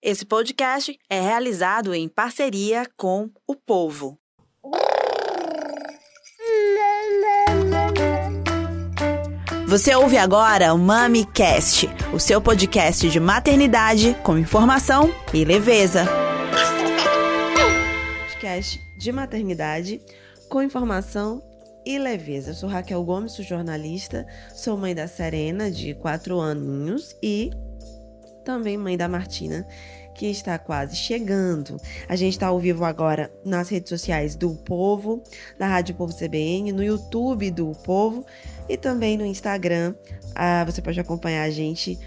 Esse podcast é realizado em parceria com o Povo. Você ouve agora o MamiCast, o seu podcast de maternidade com informação e leveza. Podcast de maternidade com informação e leveza. Eu sou Raquel Gomes, sou jornalista, sou mãe da Serena, de quatro aninhos, e também mãe da Martina, que está quase chegando. A gente está ao vivo agora nas redes sociais do Povo, da Rádio Povo CBN, no YouTube do Povo e também no Instagram. Ah, você pode acompanhar a gente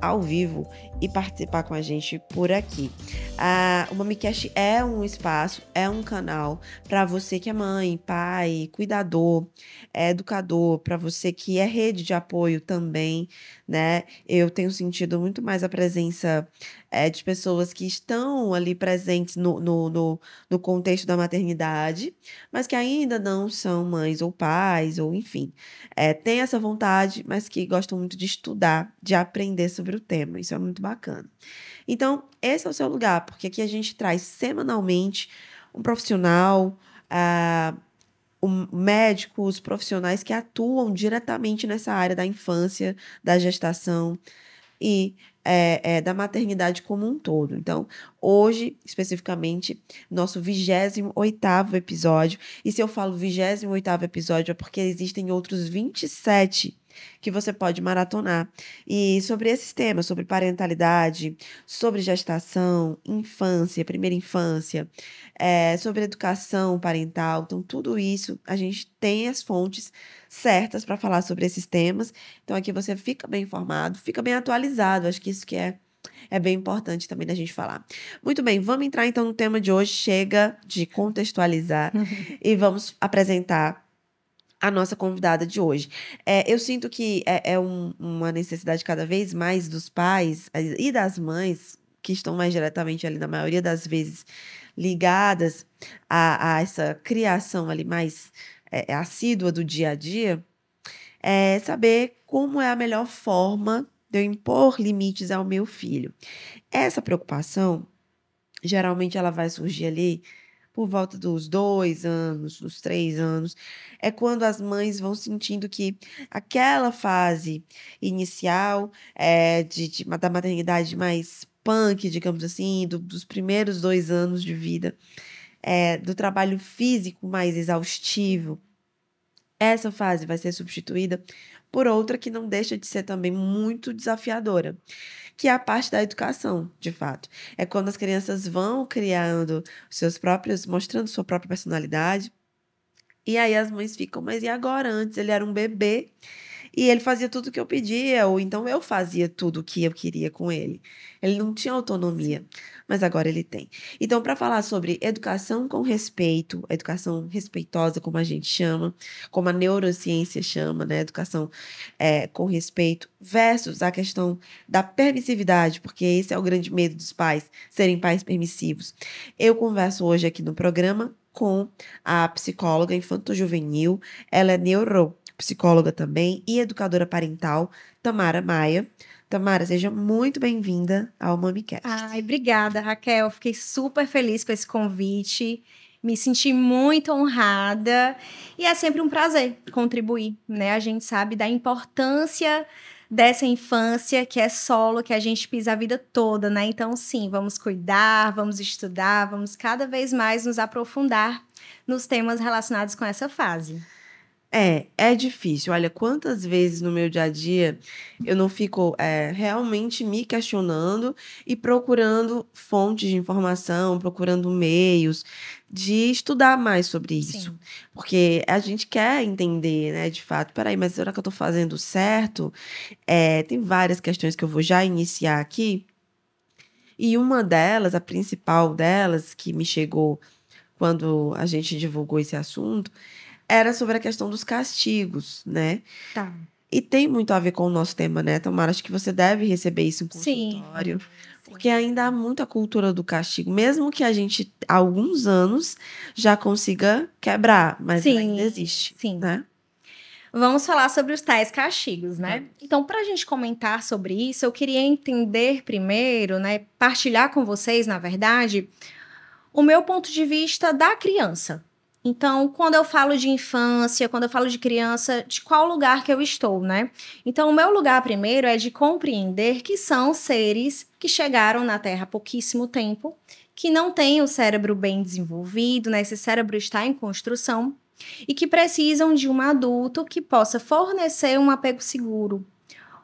ao vivo e participar com a gente por aqui. Ah, o MamiCast é um espaço, é um canal para você que é mãe, pai, cuidador, é educador, para você que é rede de apoio também, né? Eu tenho sentido muito mais a presença é, de pessoas que estão ali presentes no, no, no, no, contexto da maternidade, mas que ainda não são mães ou pais, ou enfim, é, têm essa vontade, mas que gostam muito de estudar, de aprender sobre o tema. Isso é muito bacana. Então, esse é o seu lugar, porque aqui a gente traz semanalmente um profissional. Uh, um, médicos, profissionais que atuam diretamente nessa área da infância, da gestação e é, é, da maternidade como um todo. Então, hoje, especificamente, nosso 28 episódio. E se eu falo 28 episódio, é porque existem outros 27 que você pode maratonar. E sobre esses temas, sobre parentalidade, sobre gestação, infância, primeira infância, é, sobre educação parental. Então, tudo isso a gente tem as fontes certas para falar sobre esses temas. Então, aqui você fica bem informado, fica bem atualizado. Acho que isso que é é bem importante também da gente falar. Muito bem, vamos entrar então no tema de hoje. Chega de contextualizar e vamos apresentar a nossa convidada de hoje. É, eu sinto que é, é um, uma necessidade cada vez mais dos pais e das mães, que estão mais diretamente ali, na maioria das vezes, ligadas a, a essa criação ali mais é, assídua do dia a dia, é saber como é a melhor forma de eu impor limites ao meu filho. Essa preocupação, geralmente, ela vai surgir ali por volta dos dois anos, dos três anos, é quando as mães vão sentindo que aquela fase inicial é, de, de, da maternidade mais punk, digamos assim, do, dos primeiros dois anos de vida, é, do trabalho físico mais exaustivo, essa fase vai ser substituída por outra que não deixa de ser também muito desafiadora, que é a parte da educação, de fato. É quando as crianças vão criando seus próprios, mostrando sua própria personalidade. E aí as mães ficam, mas e agora? Antes ele era um bebê e ele fazia tudo o que eu pedia, ou então eu fazia tudo o que eu queria com ele. Ele não tinha autonomia, mas agora ele tem. Então, para falar sobre educação com respeito, educação respeitosa, como a gente chama, como a neurociência chama, né? Educação é, com respeito, versus a questão da permissividade, porque esse é o grande medo dos pais, serem pais permissivos. Eu converso hoje aqui no programa com a psicóloga infanto-juvenil, ela é neuro psicóloga também e educadora parental, Tamara Maia. Tamara, seja muito bem-vinda ao MamiCast. Ai, obrigada, Raquel. Fiquei super feliz com esse convite. Me senti muito honrada e é sempre um prazer contribuir, né? A gente sabe da importância dessa infância que é solo, que a gente pisa a vida toda, né? Então, sim, vamos cuidar, vamos estudar, vamos cada vez mais nos aprofundar nos temas relacionados com essa fase. É, é difícil. Olha, quantas vezes no meu dia a dia eu não fico é, realmente me questionando e procurando fontes de informação, procurando meios de estudar mais sobre isso. Sim. Porque a gente quer entender, né, de fato, peraí, mas será que eu estou fazendo certo? É, tem várias questões que eu vou já iniciar aqui. E uma delas, a principal delas, que me chegou quando a gente divulgou esse assunto, era sobre a questão dos castigos, né? Tá. E tem muito a ver com o nosso tema, né, Tamara? Acho que você deve receber isso em consultório. Sim. Porque ainda há muita cultura do castigo. Mesmo que a gente, há alguns anos, já consiga quebrar. Mas Sim. ainda existe, Sim. né? Vamos falar sobre os tais castigos, né? Então, para a gente comentar sobre isso, eu queria entender primeiro, né? Partilhar com vocês, na verdade, o meu ponto de vista da criança. Então, quando eu falo de infância, quando eu falo de criança, de qual lugar que eu estou, né? Então, o meu lugar primeiro é de compreender que são seres que chegaram na Terra há pouquíssimo tempo, que não têm o cérebro bem desenvolvido, né? Esse cérebro está em construção e que precisam de um adulto que possa fornecer um apego seguro.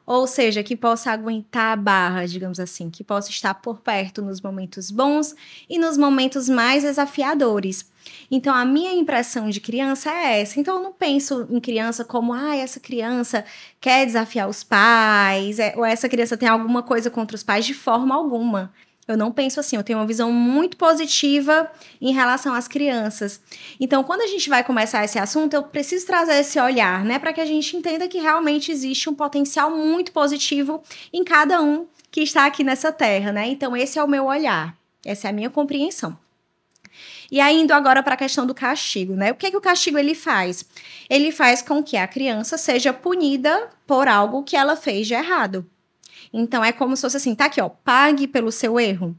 Ou seja, que possa aguentar a barra, digamos assim, que possa estar por perto nos momentos bons e nos momentos mais desafiadores. Então, a minha impressão de criança é essa. Então, eu não penso em criança como, ah, essa criança quer desafiar os pais, é, ou essa criança tem alguma coisa contra os pais de forma alguma. Eu não penso assim, eu tenho uma visão muito positiva em relação às crianças. Então, quando a gente vai começar esse assunto, eu preciso trazer esse olhar, né, para que a gente entenda que realmente existe um potencial muito positivo em cada um que está aqui nessa terra, né? Então, esse é o meu olhar, essa é a minha compreensão. E aí, indo agora para a questão do castigo, né? O que, é que o castigo ele faz? Ele faz com que a criança seja punida por algo que ela fez de errado. Então é como se fosse assim, tá aqui, ó, pague pelo seu erro.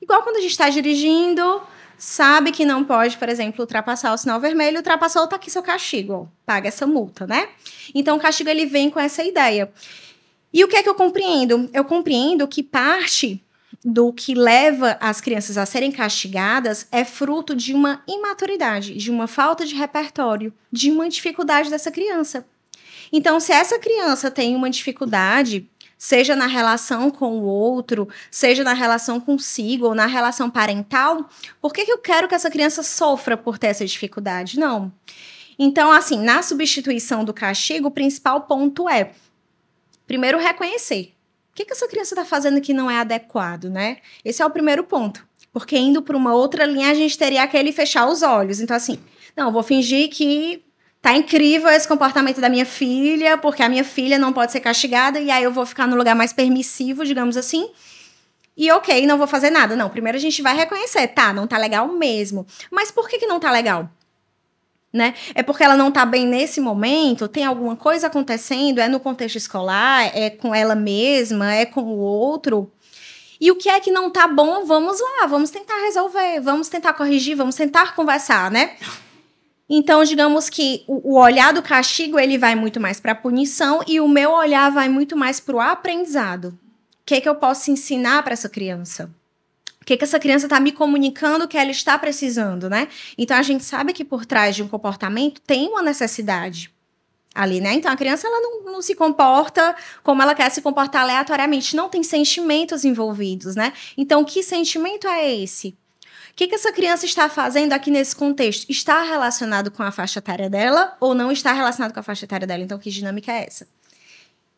Igual quando a gente está dirigindo, sabe que não pode, por exemplo, ultrapassar o sinal vermelho, ultrapassou, tá aqui seu castigo, ó, paga essa multa, né? Então o castigo ele vem com essa ideia. E o que é que eu compreendo? Eu compreendo que parte do que leva as crianças a serem castigadas é fruto de uma imaturidade, de uma falta de repertório, de uma dificuldade dessa criança. Então, se essa criança tem uma dificuldade seja na relação com o outro, seja na relação consigo ou na relação parental, por que, que eu quero que essa criança sofra por ter essa dificuldade? Não. Então, assim, na substituição do castigo, o principal ponto é, primeiro, reconhecer. O que, que essa criança está fazendo que não é adequado, né? Esse é o primeiro ponto. Porque indo para uma outra linha, a gente teria aquele fechar os olhos. Então, assim, não, vou fingir que tá incrível esse comportamento da minha filha, porque a minha filha não pode ser castigada, e aí eu vou ficar no lugar mais permissivo, digamos assim. E ok, não vou fazer nada. Não, primeiro a gente vai reconhecer, tá, não tá legal mesmo. Mas por que, que não tá legal? Né? É porque ela não tá bem nesse momento, tem alguma coisa acontecendo, é no contexto escolar, é com ela mesma, é com o outro. E o que é que não tá bom, vamos lá, vamos tentar resolver, vamos tentar corrigir, vamos tentar conversar, né? Então, digamos que o, olhar do castigo ele vai muito mais para a punição e o meu olhar vai muito mais para o aprendizado. O que, é que eu posso ensinar para essa criança? O que, é que essa criança está me comunicando que ela está precisando, né? Então a gente sabe que por trás de um comportamento tem uma necessidade ali, né? Então a criança ela não, não, se comporta como ela quer se comportar aleatoriamente, não tem sentimentos envolvidos, né? Então que sentimento é esse? O que, que essa criança está fazendo aqui nesse contexto? Está relacionado com a faixa etária dela ou não está relacionado com a faixa etária dela? Então, que dinâmica é essa?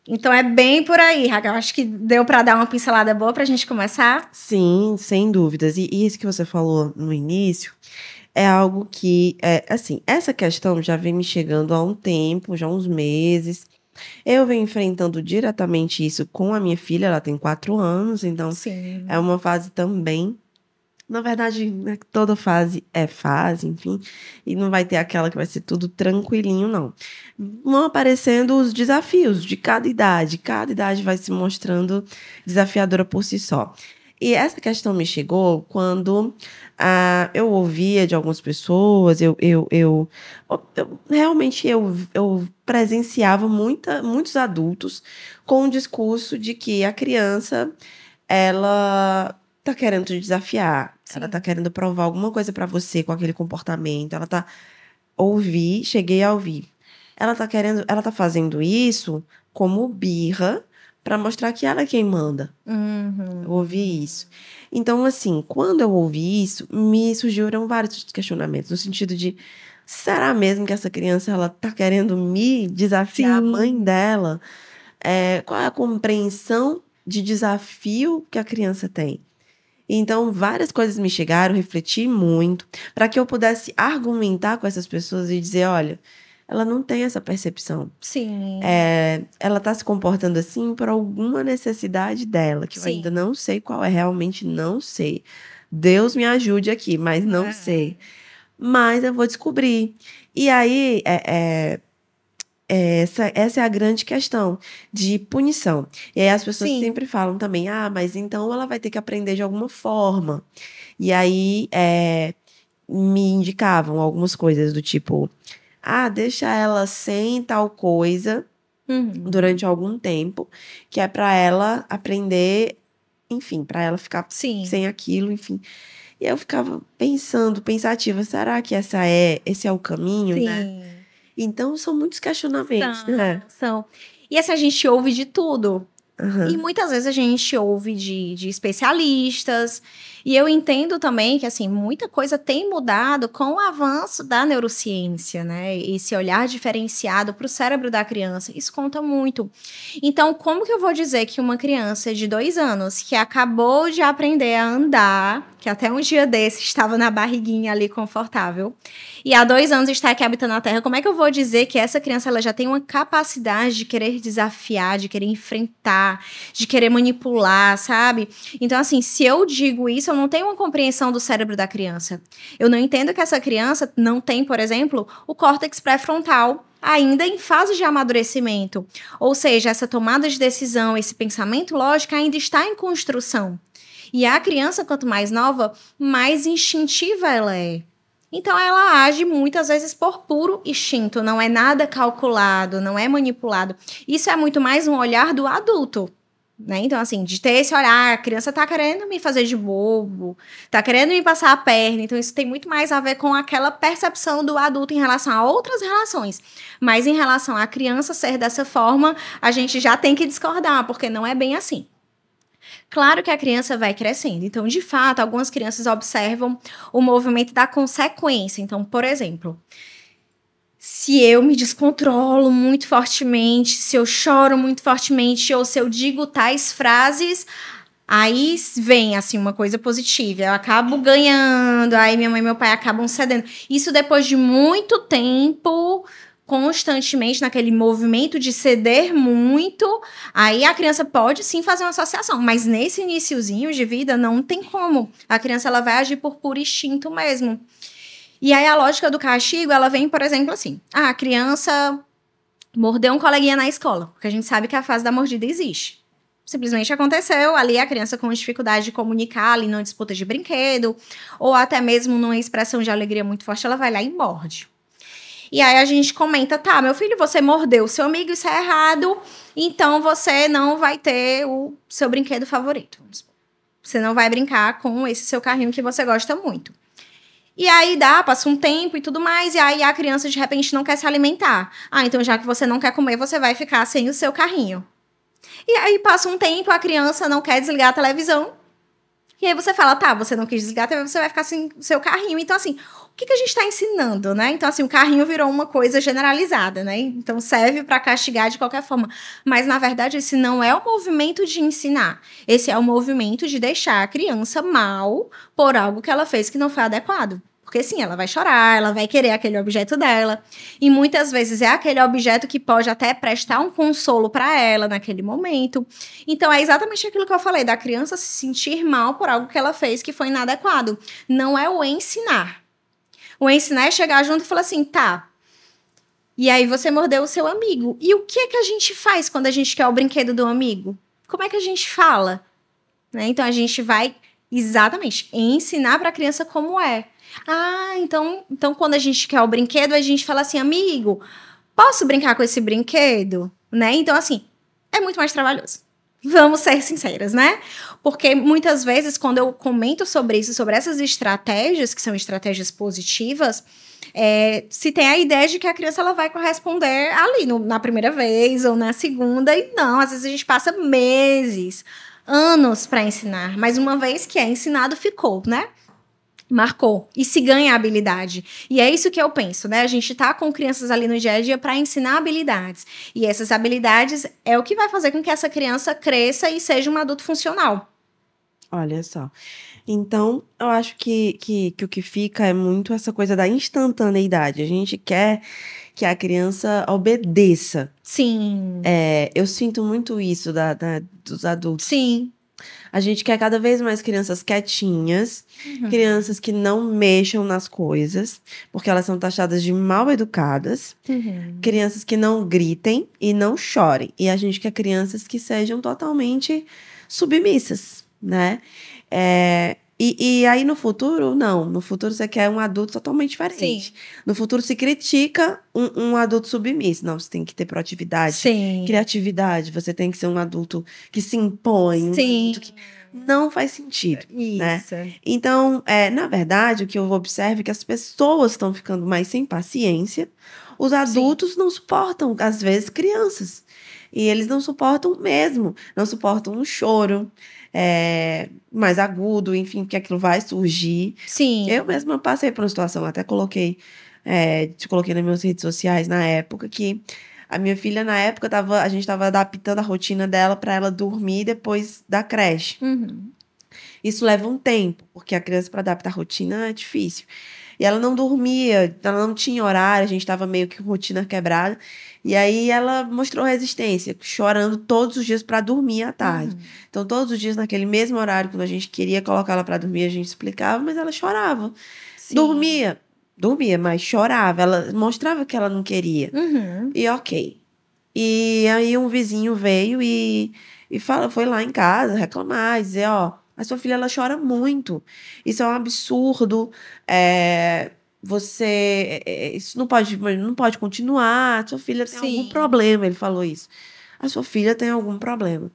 Então é bem por aí, Raquel. Acho que deu para dar uma pincelada boa para a gente começar. Sim, sem dúvidas. E, e isso que você falou no início é algo que, é, assim, essa questão já vem me chegando há um tempo, já há uns meses. Eu venho enfrentando diretamente isso com a minha filha, ela tem quatro anos, então Sim. é uma fase também na verdade, né, toda fase é fase, enfim, e não vai ter aquela que vai ser tudo tranquilinho, não. Vão aparecendo os desafios de cada idade, cada idade vai se mostrando desafiadora por si só. E essa questão me chegou quando ah, eu ouvia de algumas pessoas, eu, eu, eu, eu realmente eu, eu presenciava muita, muitos adultos com o discurso de que a criança ela tá querendo te desafiar. Sim. Ela tá querendo provar alguma coisa para você com aquele comportamento. Ela tá ouvir, cheguei a ouvir. Ela tá querendo, ela tá fazendo isso como birra para mostrar que ela é quem manda. Uhum. Eu ouvi isso. Então, assim, quando eu ouvi isso, me surgiram vários questionamentos, no sentido de será mesmo que essa criança ela tá querendo me desafiar Sim. a mãe dela? É, qual é a compreensão de desafio que a criança tem? Então, várias coisas me chegaram, refleti muito, para que eu pudesse argumentar com essas pessoas e dizer: olha, ela não tem essa percepção. Sim. É, ela está se comportando assim por alguma necessidade dela, que Sim. eu ainda não sei qual é, realmente não sei. Deus me ajude aqui, mas não é. sei. Mas eu vou descobrir. E aí, é, é, essa, essa é a grande questão de punição. E aí as pessoas Sim. sempre falam também, ah, mas então ela vai ter que aprender de alguma forma. E aí é, me indicavam algumas coisas do tipo, ah, deixa ela sem tal coisa Uhum. durante algum tempo, que é para ela aprender, enfim, para ela ficar Sim. sem aquilo, enfim. E eu ficava pensando, pensativa, será que essa é, esse é o caminho, Sim. né? Então são muitos questionamentos, São, né? são. E assim, a gente ouve de tudo. Aham. E muitas vezes a gente ouve de, de especialistas. E eu entendo também que, assim, muita coisa tem mudado com o avanço da neurociência, né? Esse olhar diferenciado para o cérebro da criança. Isso conta muito. Então, como que eu vou dizer que uma criança de dois anos que acabou de aprender a andar, que até um dia desse estava na barriguinha ali confortável, e há dois anos está aqui habitando a Terra, como é que eu vou dizer que essa criança ela já tem uma capacidade de querer desafiar, de querer enfrentar, de querer manipular, sabe? Então, assim, se eu digo isso, eu não tenho uma compreensão do cérebro da criança. Eu não entendo que essa criança não tem, por exemplo, o córtex pré-frontal ainda em fase de amadurecimento. Ou seja, essa tomada de decisão, esse pensamento lógico ainda está em construção. E a criança, quanto mais nova, mais instintiva ela é. Então ela age muitas vezes por puro instinto, não é nada calculado, não é manipulado. Isso é muito mais um olhar do adulto. Né? Então, assim, de ter esse olhar, a criança tá querendo me fazer de bobo, tá querendo me passar a perna. Então, isso tem muito mais a ver com aquela percepção do adulto em relação a outras relações. Mas em relação à criança ser dessa forma, a gente já tem que discordar, porque não é bem assim. Claro que a criança vai crescendo. Então, de fato, algumas crianças observam o movimento da consequência. Então, por exemplo, se eu me descontrolo muito fortemente, se eu choro muito fortemente, ou se eu digo tais frases, aí vem assim uma coisa positiva. Eu acabo ganhando, aí minha mãe e meu pai acabam cedendo. Isso depois de muito tempo constantemente naquele movimento de ceder muito, aí a criança pode sim fazer uma associação, mas nesse iniciozinho de vida não tem como. A criança ela vai agir por puro instinto mesmo. E aí a lógica do castigo, ela vem, por exemplo, assim: ah, a criança mordeu um coleguinha na escola, porque a gente sabe que a fase da mordida existe. Simplesmente aconteceu ali a criança com dificuldade de comunicar ali numa disputa de brinquedo, ou até mesmo numa expressão de alegria muito forte, ela vai lá e morde. E aí a gente comenta, tá, meu filho, você mordeu o seu amigo, isso é errado, então você não vai ter o seu brinquedo favorito. Você não vai brincar com esse seu carrinho que você gosta muito. E aí dá, passa um tempo e tudo mais, e aí a criança de repente não quer se alimentar. Ah, então já que você não quer comer, você vai ficar sem o seu carrinho. E aí passa um tempo, a criança não quer desligar a televisão. E aí você fala, tá, você não quis desligar a TV, você vai ficar sem o seu carrinho. Então, assim, o que, que a gente está ensinando, né? Então, assim, o carrinho virou uma coisa generalizada, né? Então, serve para castigar de qualquer forma. Mas, na verdade, esse não é o movimento de ensinar. Esse é o movimento de deixar a criança mal por algo que ela fez que não foi adequado. Porque sim, ela vai chorar, ela vai querer aquele objeto dela. E muitas vezes é aquele objeto que pode até prestar um consolo para ela naquele momento. Então é exatamente aquilo que eu falei, da criança se sentir mal por algo que ela fez que foi inadequado. Não é o ensinar. O ensinar é chegar junto e falar assim, tá. E aí você mordeu o seu amigo. E o que é que a gente faz quando a gente quer o brinquedo do amigo? Como é que a gente fala? Né? Então a gente vai exatamente ensinar para a criança como é. Ah, então, então quando a gente quer o brinquedo, a gente fala assim, amigo, posso brincar com esse brinquedo? Né? Então, assim, é muito mais trabalhoso. Vamos ser sinceras, né? Porque muitas vezes, quando eu comento sobre isso, sobre essas estratégias, que são estratégias positivas, é, se tem a ideia de que a criança ela vai corresponder ali no, na primeira vez ou na segunda, e não, às vezes a gente passa meses, anos para ensinar, mas uma vez que é ensinado, ficou, né? Marcou e se ganha habilidade. E é isso que eu penso, né? A gente tá com crianças ali no dia a dia para ensinar habilidades. E essas habilidades é o que vai fazer com que essa criança cresça e seja um adulto funcional. Olha só. Então, eu acho que, que, que o que fica é muito essa coisa da instantaneidade. A gente quer que a criança obedeça. Sim. É, eu sinto muito isso da, da- dos adultos. Sim. A gente quer cada vez mais crianças quietinhas, Uhum. crianças que não mexam nas coisas, porque elas são taxadas de mal educadas, Uhum. crianças que não gritem e não chorem. E a gente quer crianças que sejam totalmente submissas, né? É, e, e aí no futuro, não. No futuro você quer um adulto totalmente diferente. Sim. No futuro se critica um, um adulto submisso. Não, você tem que ter proatividade, Sim. criatividade. Você tem que ser um adulto que se impõe. um Sim. que não faz sentido. né? Isso. Então, é, na verdade, o que eu observo é que as pessoas estão ficando mais sem paciência. Os adultos não suportam, às vezes, crianças. E eles não suportam mesmo. Não suportam um choro é, mais agudo, enfim, que aquilo vai surgir. Sim. Eu mesma passei por uma situação, até coloquei, é, te coloquei nas minhas redes sociais na época, que a minha filha, na época, tava, a gente estava adaptando a rotina dela para ela dormir depois da creche. Uhum. Isso leva um tempo, porque a criança para adaptar a rotina é difícil. E ela não dormia, ela não tinha horário, a gente estava meio que com rotina quebrada. E aí ela mostrou resistência, chorando todos os dias para dormir à tarde. Então, todos os dias, naquele mesmo horário, quando a gente queria colocar ela para dormir, a gente explicava, mas ela chorava. Sim. Dormia, dormia, mas chorava. Ela mostrava que ela não queria. Uhum. E ok. E aí um vizinho veio e, e fala, foi lá em casa reclamar, dizer, ó, a sua filha ela chora muito. Isso é um absurdo. É, você. é, é, Isso não pode, não pode continuar. Sua filha tem Sim. algum problema. Ele falou isso. A sua filha tem algum problema.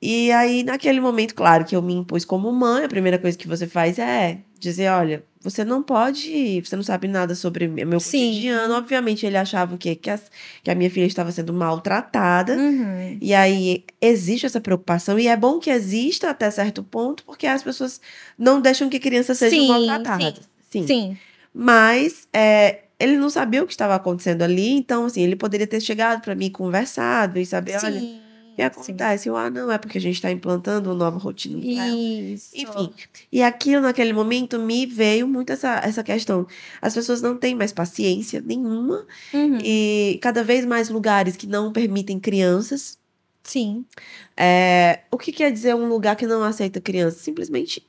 E aí, naquele momento, claro que eu me impus como mãe, a primeira coisa que você faz é dizer: olha, você não pode, você não sabe nada sobre meu Sim. cotidiano. Obviamente, ele achava o quê? Que, as- que a minha filha estava sendo maltratada. Uhum. E aí existe essa preocupação, e é bom que exista até certo ponto, porque as pessoas não deixam que crianças sejam Sim, maltratadas. Sim. Sim. Mas é, ele não sabia o que estava acontecendo ali, então assim, ele poderia ter chegado para mim e conversado e saber, olha, Sim. o que acontece? Eu, ah, não, é porque a gente está implantando uma nova rotina. Isso. Enfim, e aquilo naquele momento me veio muito essa, essa questão. As pessoas não têm mais paciência nenhuma Uhum. e cada vez mais lugares que não permitem crianças. Sim. É, o que quer dizer um lugar que não aceita crianças? Simplesmente.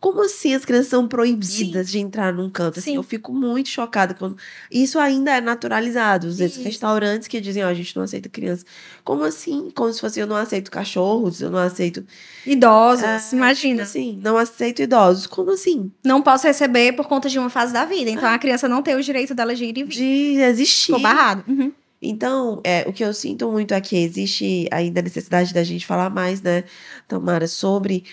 Como assim as crianças são proibidas de entrar num canto? Assim, Sim. eu fico muito chocada quando. Isso ainda é naturalizado. Os Isso. restaurantes que dizem, ó, a gente não aceita criança. Como assim? Como se fosse eu não aceito cachorros, eu não aceito. Idosos, Ah, imagina. Assim, não aceito idosos. Como assim? Não posso receber por conta de uma fase da vida. Então a criança não tem o direito dela de ir e vir. De existir. Ficou barrado. Uhum. Então, é, o que eu sinto muito é que existe ainda a necessidade da gente falar mais, né, Tamara, sobre.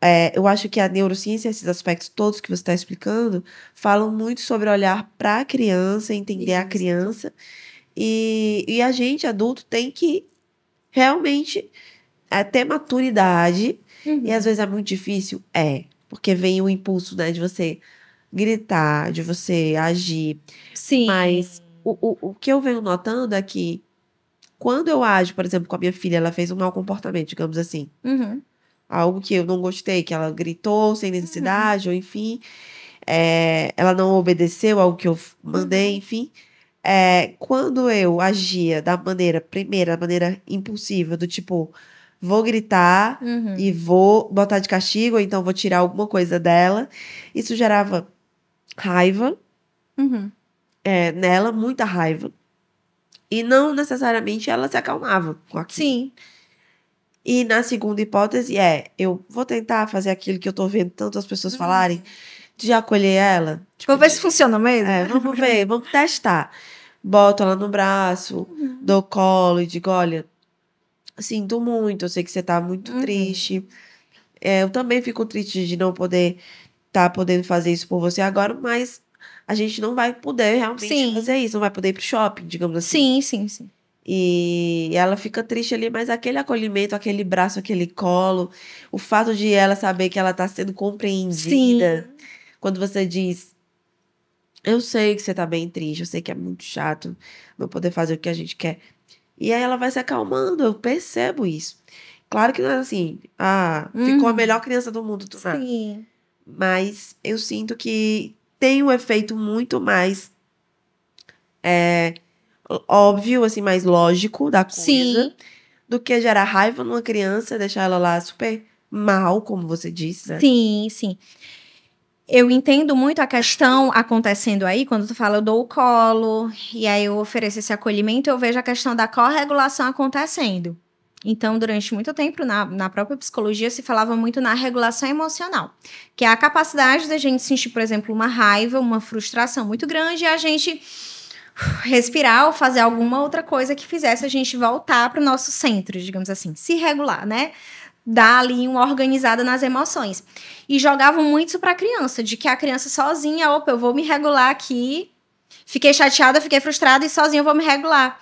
É, eu acho que a neurociência, esses aspectos todos que você está explicando, falam muito sobre olhar para a criança, entender a Isso. criança. E, e a gente, adulto, tem que realmente é, ter maturidade. Uhum. E às vezes é muito difícil? É. Porque vem o impulso, né, de você gritar, de você agir. Sim. Mas o, o, o que eu venho notando é que quando eu ajo, por exemplo, com a minha filha, ela fez um mau comportamento, digamos assim. Uhum. Algo que eu não gostei, que ela gritou sem necessidade, ou enfim, é, ela não obedeceu algo que eu mandei, enfim. É, quando eu agia da maneira, primeira, da maneira impulsiva, do tipo, vou gritar Uhum. e vou botar de castigo, ou então vou tirar alguma coisa dela, isso gerava raiva, Uhum. é, nela, muita raiva. E não necessariamente ela se acalmava com aquilo. Sim. E na segunda hipótese é, eu vou tentar fazer aquilo que eu tô vendo tantas pessoas falarem, de acolher ela. Tipo, Vou ver se funciona mesmo. é, vamos ver, vamos testar. Boto ela no braço, dou colo e digo, olha, sinto muito, eu sei que você tá muito Uhum. triste. É, eu também fico triste de não poder estar podendo fazer isso por você agora, mas a gente não vai poder realmente Sim. fazer isso, não vai poder ir pro shopping, digamos assim. Sim, sim, sim. E ela fica triste ali, mas aquele acolhimento, aquele braço, aquele colo, o fato de ela saber que ela tá sendo compreendida. Quando você diz, eu sei que você tá bem triste, eu sei que é muito chato não poder fazer o que a gente quer. E aí ela vai se acalmando, eu percebo isso. Claro que não é assim, ah, ficou a Uhum. melhor criança do mundo, tu nada. Sim. Mas eu sinto que tem um efeito muito mais é, óbvio, assim, mais lógico da coisa. Sim. do que gerar raiva numa criança, deixar ela lá super mal, como você disse, né? Sim, sim. Eu entendo muito a questão acontecendo aí, quando tu fala eu dou o colo, e aí eu ofereço esse acolhimento, eu vejo a questão da corregulação acontecendo. Então, durante muito tempo, na, na própria psicologia, se falava muito na regulação emocional, que é a capacidade da gente sentir, por exemplo, uma raiva, uma frustração muito grande, e a gente respirar ou fazer alguma outra coisa que fizesse a gente voltar para o nosso centro, digamos assim, se regular, né? dar ali uma organizada nas emoções. E jogavam muito isso para a criança, de que a criança sozinha, opa, eu vou me regular aqui. Fiquei chateada, fiquei frustrada e sozinha eu vou me regular.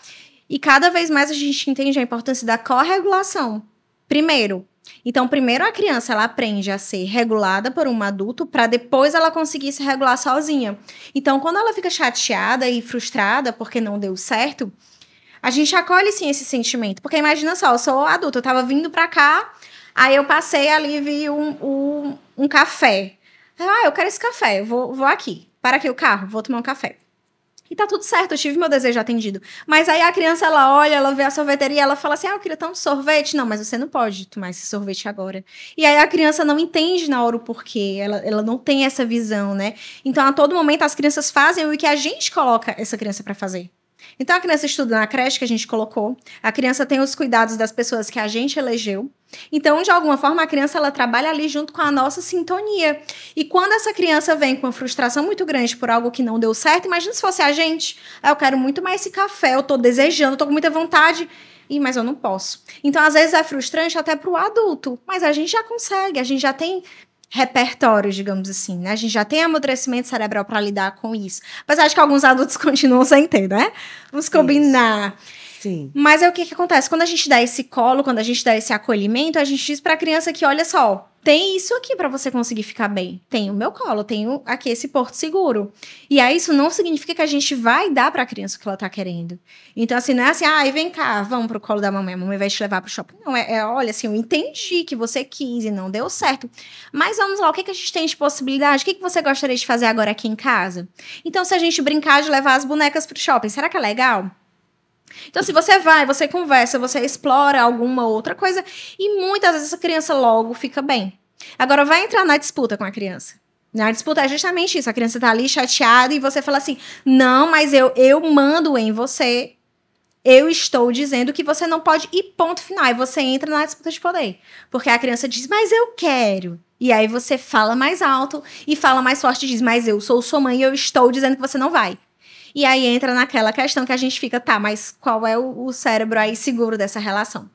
E cada vez mais a gente entende a importância da corregulação. Primeiro, então, primeiro a criança ela aprende a ser regulada por um adulto para depois ela conseguir se regular sozinha. Então, quando ela fica chateada e frustrada porque não deu certo, a gente acolhe sim esse sentimento. Porque imagina só, eu sou adulta, eu tava vindo pra cá, Aí eu passei ali e vi um, um, um café. Ah, eu quero esse café, vou, vou aqui. Para aqui o carro, vou tomar um café. E tá tudo certo, eu tive meu desejo atendido. Mas aí a criança, ela olha, ela vê a sorveteria, ela fala assim: ah, eu queria tanto sorvete. Não, mas você não pode tomar esse sorvete agora. E aí a criança não entende na hora o porquê, ela, ela não tem essa visão, né? Então, a todo momento, as crianças fazem o que a gente coloca essa criança para fazer. Então, a criança estuda na creche que a gente colocou, a criança tem os cuidados das pessoas que a gente elegeu. Então, de alguma forma, a criança ela trabalha ali junto com a nossa sintonia. E quando essa criança vem com uma frustração muito grande por algo que não deu certo, imagina se fosse a gente. Ah, eu quero muito mais esse café, eu tô desejando, tô com muita vontade. Ih, mas eu não posso. Então, às vezes é frustrante até para o adulto, mas a gente já consegue, a gente já tem repertório, digamos assim, né? A gente já tem amadurecimento cerebral para lidar com isso. Apesar de que alguns adultos continuam sem ter, né? Vamos combinar. Isso. Sim. Mas é o que, que acontece? Quando a gente dá esse colo, quando a gente dá esse acolhimento, a gente diz para a criança que, olha só, tem isso aqui para você conseguir ficar bem. Tem o meu colo, tenho aqui esse porto seguro. E aí isso não significa que a gente vai dar para a criança o que ela tá querendo. Então assim, não é assim, ai, ah, vem cá, vamos pro colo da mamãe, a mamãe vai te levar pro shopping. Não, é, é, olha assim, eu entendi que você quis e não deu certo. Mas vamos lá, o que, que a gente tem de possibilidade? O que, que você gostaria de fazer agora aqui em casa? Então se a gente brincar de levar as bonecas pro shopping, será que é legal? Então, se você vai, você conversa, você explora alguma outra coisa, e muitas vezes essa criança logo fica bem. Agora, vai entrar na disputa com a criança. Na disputa é justamente isso. A criança tá ali chateada e você fala assim: não, mas eu, eu mando em você. Eu estou dizendo que você não pode ir, ponto final. E você entra na disputa de poder. Porque a criança diz, mas eu quero. E aí você fala mais alto e fala mais forte e diz, mas eu sou sua mãe e eu estou dizendo que você não vai. E aí entra naquela questão que a gente fica, tá, mas qual é o, o cérebro aí seguro dessa relação?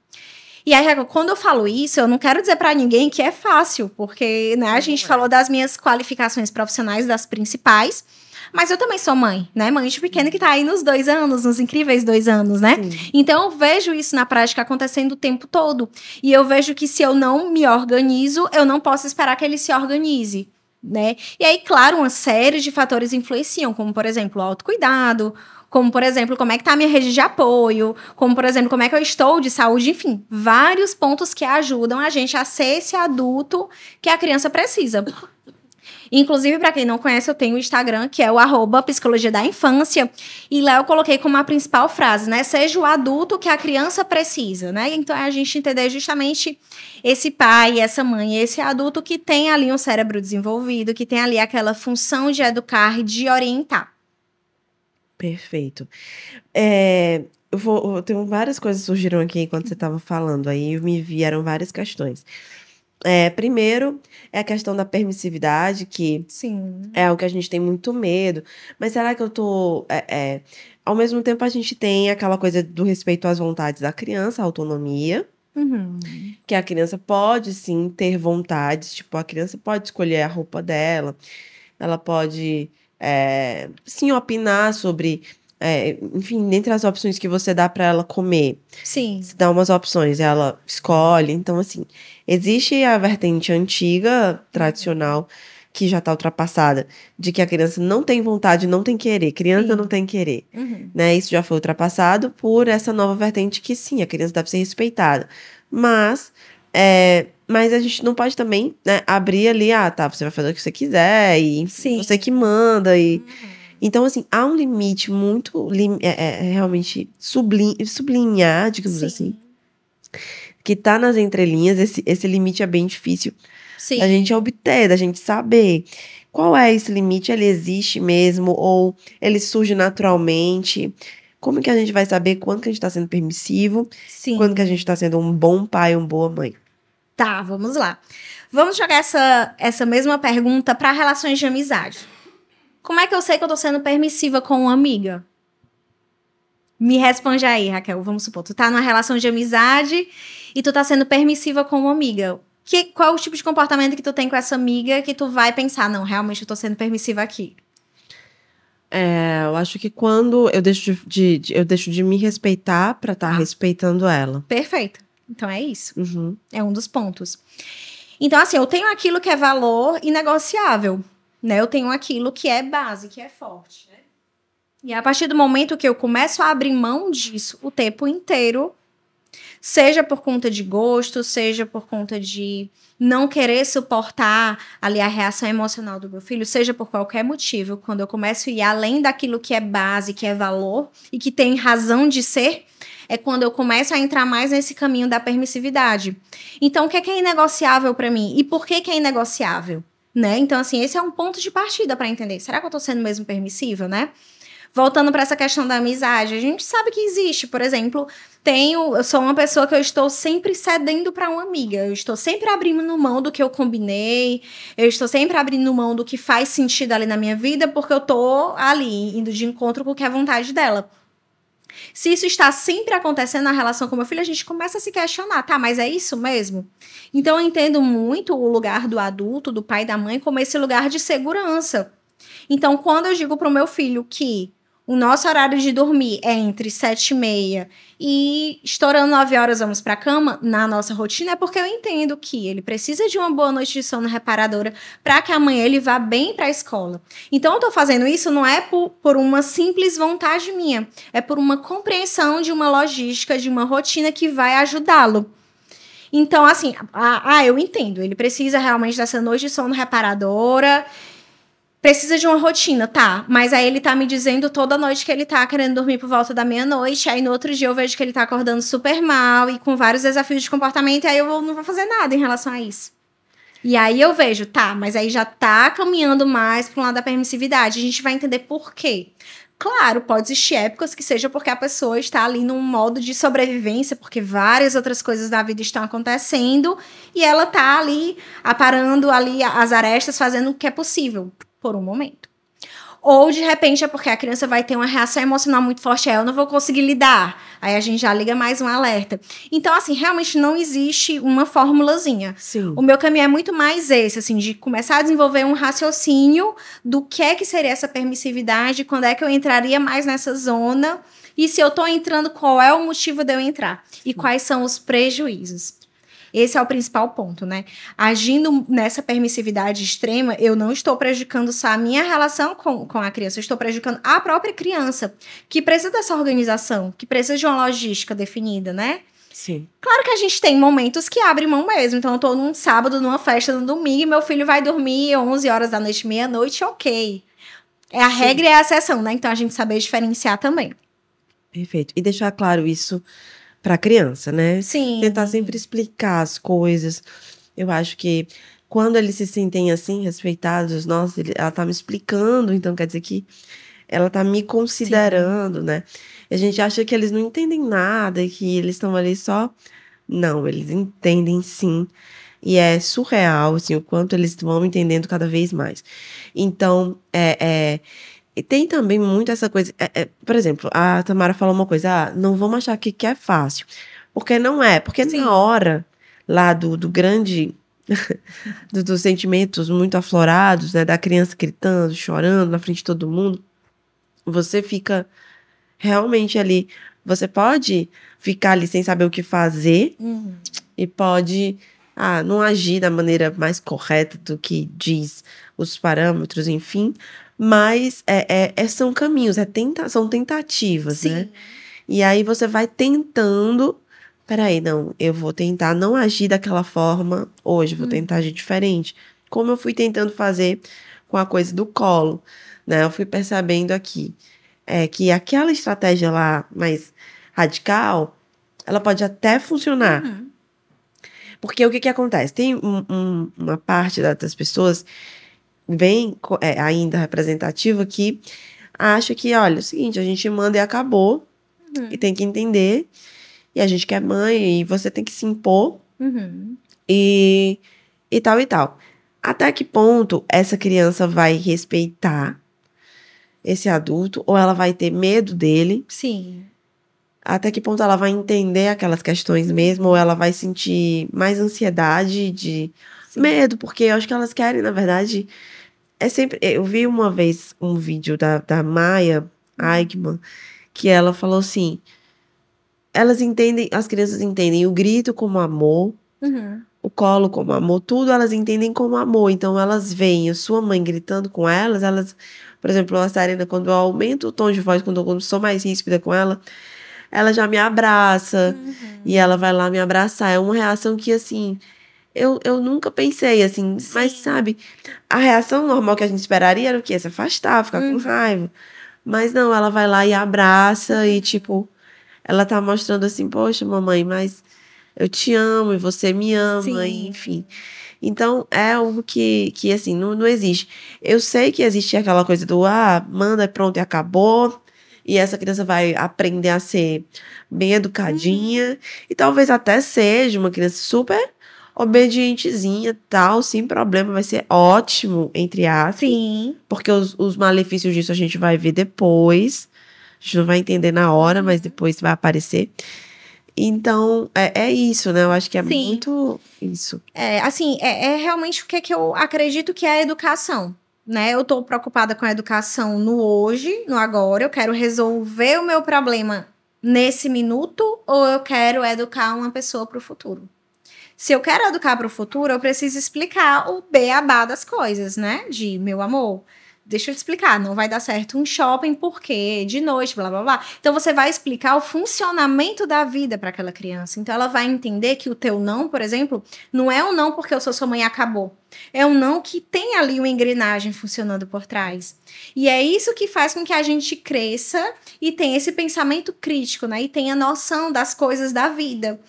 E aí, quando eu falo isso, eu não quero dizer para ninguém que é fácil, porque né, a gente falou das minhas qualificações profissionais, das principais. Mas eu também sou mãe, né? Mãe de pequena que tá aí nos dois anos, nos incríveis dois anos, né? Sim. Então eu vejo isso na prática acontecendo o tempo todo. E eu vejo que se eu não me organizo, eu não posso esperar que ele se organize né? E aí, claro, uma série de fatores influenciam, como por exemplo, o autocuidado, como por exemplo, como é que tá a minha rede de apoio, como por exemplo, como é que eu estou de saúde, enfim, vários pontos que ajudam a gente a ser esse adulto que a criança precisa. Inclusive, para quem não conhece, eu tenho o Instagram, que é o arroba Psicologia da Infância. E lá eu coloquei como a principal frase, né? Seja o adulto que a criança precisa, né? Então é a gente entender justamente esse pai, essa mãe, esse adulto que tem ali um cérebro desenvolvido, que tem ali aquela função de educar e de orientar. Perfeito. É, eu vou, eu tenho várias coisas surgiram aqui enquanto você estava falando, aí me vieram várias questões. É, primeiro, é a questão da permissividade, que Sim. é o que a gente tem muito medo. Mas será que eu tô. É, é, ao mesmo tempo, a gente tem aquela coisa do respeito às vontades da criança, a autonomia. Uhum. Que a criança pode sim ter vontades, tipo, a criança pode escolher a roupa dela, ela pode é, sim opinar sobre é, enfim, dentre as opções que você dá para ela comer. Sim. Você dá umas opções, ela escolhe. Então, assim, existe a vertente antiga, tradicional, que já está ultrapassada, de que a criança não tem vontade, não tem querer. Criança sim. não tem querer. Uhum. Né? Isso já foi ultrapassado por essa nova vertente que sim, a criança deve ser respeitada. Mas. É, mas a gente não pode também né, abrir ali, ah, tá, você vai fazer o que você quiser, e sim. você que manda, e. Uhum então, assim, há um limite muito lim é, é, realmente sublim sublinhar, digamos Sim. assim, que tá nas entrelinhas, esse, esse limite é bem difícil Sim. da gente obter, da gente saber. Qual é esse limite? Ele existe mesmo? Ou ele surge naturalmente? Como que a gente vai saber quando que a gente tá sendo permissivo? Sim. Quando que a gente tá sendo um bom pai, uma boa mãe? Tá, vamos lá. Vamos jogar essa, essa mesma pergunta para relações de amizade. Como é que eu sei que eu tô sendo permissiva com uma amiga? Me responde aí, Raquel. Vamos supor, tu tá numa relação de amizade e tu tá sendo permissiva com uma amiga. Que, qual é o tipo de comportamento que tu tem com essa amiga que tu vai pensar, não, realmente eu tô sendo permissiva aqui? É, eu acho que quando eu deixo de, de- de- eu deixo de me respeitar pra estar Ah. respeitando ela. Perfeito. Então é isso. Uhum. É um dos pontos. Então, assim, eu tenho aquilo que é valor inegociável, né? Eu tenho aquilo que é base, que é forte, né? E a partir do momento que eu começo a abrir mão disso o tempo inteiro, seja por conta de gosto, seja por conta de não querer suportar ali a reação emocional do meu filho, seja por qualquer motivo, quando eu começo a ir além daquilo que é base, que é valor e que tem razão de ser, é quando eu começo a entrar mais nesse caminho da permissividade. Então, o que é, que é inegociável para mim? E por que, que é inegociável? Né? Então, assim, esse é um ponto de partida para entender. Será que eu tô sendo mesmo permissível, né? Voltando para essa questão da amizade, a gente sabe que existe, por exemplo, tenho, eu sou uma pessoa que eu estou sempre cedendo para uma amiga, eu estou sempre abrindo mão do que eu combinei, eu estou sempre abrindo mão do que faz sentido ali na minha vida, porque eu tô ali indo de encontro com o que é vontade dela. Se isso está sempre acontecendo na relação com meu filho, a gente começa a se questionar, tá, mas é isso mesmo? Então eu entendo muito o lugar do adulto, do pai e da mãe, como esse lugar de segurança. Então, quando eu digo pro meu filho que o nosso horário de dormir é entre sete e meia e estourando nove horas vamos para cama, na nossa rotina, é porque eu entendo que ele precisa de uma boa noite de sono reparadora para que amanhã ele vá bem para a escola. Então, eu tô fazendo isso não é por, por uma simples vontade minha, é por uma compreensão de uma logística, de uma rotina que vai ajudá-lo. Então, assim, ah, eu entendo, ele precisa realmente dessa noite de sono reparadora, precisa de uma rotina, tá? Mas aí ele tá me dizendo toda noite que ele tá querendo dormir por volta da meia-noite, aí no outro dia eu vejo que ele tá acordando super mal e com vários desafios de comportamento, e aí eu vou- não vou fazer nada em relação a isso. E aí eu vejo, tá, mas aí já tá caminhando mais um lado da permissividade. A gente vai entender por quê. Claro, pode existir épocas que seja porque a pessoa está ali num modo de sobrevivência, porque várias outras coisas da vida estão acontecendo e ela tá ali aparando ali as arestas, fazendo o que é possível por um momento. Ou de repente é porque a criança vai ter uma reação emocional muito forte, aí eu não vou conseguir lidar. Aí a gente já liga mais um alerta. Então, assim, realmente não existe uma formulazinha. Sim. O meu caminho é muito mais esse, assim, de começar a desenvolver um raciocínio do que é que seria essa permissividade, quando é que eu entraria mais nessa zona, e se eu tô entrando, qual é o motivo de eu entrar? E quais são os prejuízos? Esse é o principal ponto, né? Agindo nessa permissividade extrema, eu não estou prejudicando só a minha relação com, com a criança, eu estou prejudicando a própria criança, que precisa dessa organização, que precisa de uma logística definida, né? Sim. Claro que a gente tem momentos que abre mão mesmo. Então, eu tô num sábado, numa festa, no domingo, e meu filho vai dormir 11 horas da noite, meia-noite, ok. É a Sim. regra e a exceção, né? Então, a gente saber diferenciar também. Perfeito. E deixar claro isso pra criança, né? Sim. Tentar sempre explicar as coisas. Eu acho que quando eles se sentem assim, respeitados, nossa, ele- ela tá me explicando, então quer dizer que ela tá me considerando, né? E a gente acha que eles não entendem nada, que eles estão ali só. Não, eles entendem sim. E é surreal, assim, o quanto eles vão entendendo cada vez mais. Então, é, é, e tem também muito essa coisa. é, é, por exemplo, a Tamara falou uma coisa: ah, não vamos achar que, que é fácil. Porque não é. Porque Sim. na hora lá do, do grande. do- dos sentimentos muito aflorados, né? Da criança gritando, chorando na frente de todo mundo. Você fica realmente ali. Você pode ficar ali sem saber o que fazer Uhum. e pode ah, não agir da maneira mais correta do que diz os parâmetros, enfim. Mas é, é- é- são caminhos, é tenta, são tentativas, Sim. né? E aí você vai tentando. Peraí, não, eu vou tentar não agir daquela forma hoje, vou tentar agir diferente. Como eu fui tentando fazer com a coisa do colo, né? Eu fui percebendo aqui é, que aquela estratégia lá mais radical, ela pode até funcionar. Uhum. Porque o que que acontece? Tem um- um- uma parte da- das pessoas bem é, ainda representativa que acha que, olha, é o seguinte, a gente manda e acabou, Uhum. e tem que entender, e a gente quer mãe, e você tem que se impor, Uhum. e, e tal e tal. Até que ponto essa criança vai respeitar esse adulto, ou ela vai ter medo dele, Sim. até que ponto ela vai entender aquelas questões mesmo, ou ela vai sentir mais ansiedade de Sim. medo, porque eu acho que elas querem, na verdade. É sempre. Eu vi uma vez um vídeo da, da Maya Eichmann, que ela falou assim: elas entendem, as crianças entendem o grito como amor, Uhum. o colo como amor, tudo elas entendem como amor. Então elas veem a sua mãe gritando com elas, elas, por exemplo, a Sarena, quando eu aumento o tom de voz, quando eu quando sou mais ríspida com ela, ela já me abraça Uhum. e ela vai lá me abraçar. É uma reação que, assim, eu, eu nunca pensei, assim, mas Sim. sabe, a reação normal que a gente esperaria era o quê? Se afastar, ficar Uhum. com raiva. Mas não, ela vai lá e abraça e, tipo, ela tá mostrando assim, poxa, mamãe, mas eu te amo e você me ama, e, enfim. Então, é algo que, que assim, não, não existe. Eu sei que existe aquela coisa do, ah, manda, pronto, e acabou. E essa criança vai aprender a ser bem educadinha. E talvez até seja uma criança super obedientezinha, tal, sem problema, vai ser ótimo, entre aspas. Sim. Porque os, os malefícios disso a gente vai ver depois. A gente não vai entender na hora, mas depois vai aparecer. Então, é, é isso, né? Eu acho que é Sim. muito isso. É, assim, é, é realmente o que, é que eu acredito que é a educação. Né? Eu tô preocupada com a educação no hoje, no agora. Eu quero resolver o meu problema nesse minuto ou eu quero educar uma pessoa para o futuro. Se eu quero educar para o futuro, eu preciso explicar o beabá das coisas, né? De meu amor, deixa eu te explicar, não vai dar certo um shopping porque de noite, blá blá blá. Então você vai explicar o funcionamento da vida para aquela criança. Então ela vai entender que o teu não, por exemplo, não é um não porque eu sou sua mãe acabou. É um não que tem ali uma engrenagem funcionando por trás. E é isso que faz com que a gente cresça e tenha esse pensamento crítico, né? E tenha noção das coisas da vida.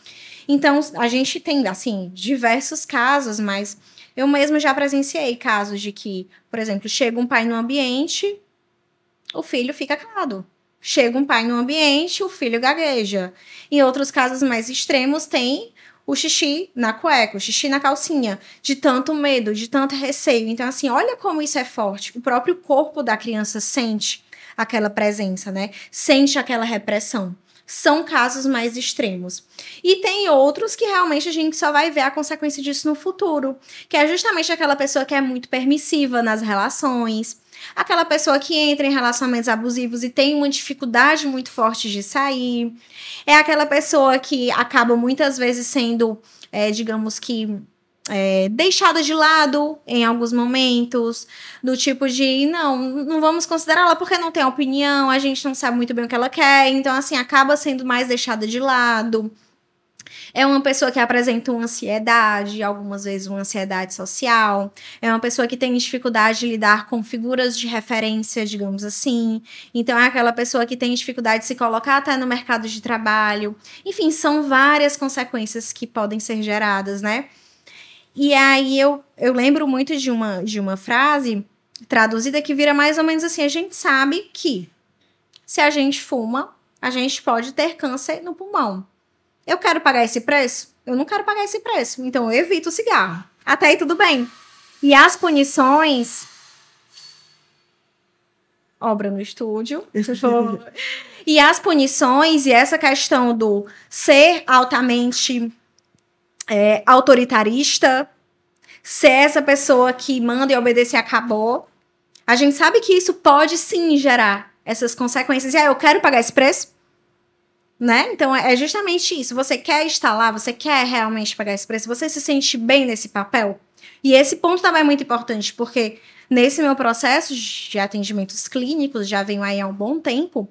Então, a gente tem, assim, diversos casos, mas eu mesma já presenciei casos de que, por exemplo, chega um pai no ambiente, o filho fica calado. Chega um pai no ambiente, o filho gagueja. Em outros casos mais extremos, tem o xixi na cueca, o xixi na calcinha, de tanto medo, de tanto receio. Então, assim, olha como isso é forte. O próprio corpo da criança sente aquela presença, né? Sente aquela repressão. São casos mais extremos. E tem outros que realmente a gente só vai ver a consequência disso no futuro, que é justamente aquela pessoa que é muito permissiva nas relações, aquela pessoa que entra em relacionamentos abusivos e tem uma dificuldade muito forte de sair, é aquela pessoa que acaba muitas vezes sendo, é, digamos que, é, deixada de lado em alguns momentos, do tipo de não, não vamos considerá-la porque não tem opinião, a gente não sabe muito bem o que ela quer, então assim acaba sendo mais deixada de lado. É uma pessoa que apresenta uma ansiedade, algumas vezes uma ansiedade social. É uma pessoa que tem dificuldade de lidar com figuras de referência, digamos assim. Então, é aquela pessoa que tem dificuldade de se colocar até no mercado de trabalho. Enfim, são várias consequências que podem ser geradas, né? E aí eu, eu lembro muito de uma, de uma frase traduzida que vira mais ou menos assim: a gente sabe que se a gente fuma, a gente pode ter câncer no pulmão. Eu quero pagar esse preço? Eu não quero pagar esse preço. Então eu evito o cigarro. Até aí tudo bem. E as punições. Obra no estúdio. e as punições e essa questão do ser altamente é, autoritarista, ser essa pessoa que manda e obedecer acabou. A gente sabe que isso pode sim gerar essas consequências. E aí, eu quero pagar esse preço? Né? Então é justamente isso. Você quer estar lá, você quer realmente pagar esse preço, você se sente bem nesse papel. E esse ponto também é muito importante, porque nesse meu processo de atendimentos clínicos, já venho aí há um bom tempo,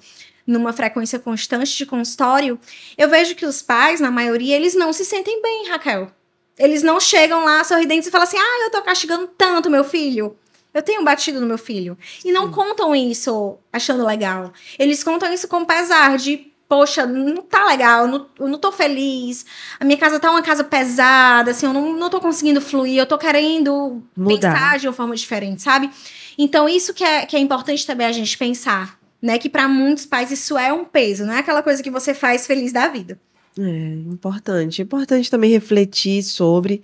numa frequência constante de consultório, eu vejo que os pais, na maioria, eles não se sentem bem, Raquel. Eles não chegam lá sorridentes e falam assim: ah, eu tô castigando tanto meu filho. Eu tenho batido no meu filho. E não contam isso achando legal. Eles contam isso com pesar de poxa, não tá legal, eu não, eu não tô feliz, a minha casa tá uma casa pesada, assim, eu não, não tô conseguindo fluir, eu tô querendo Mudar. pensar de uma forma diferente, sabe? Então, isso que é, que é importante também a gente pensar, né? Que para muitos pais isso é um peso, não é aquela coisa que você faz feliz da vida. É importante. Importante também refletir sobre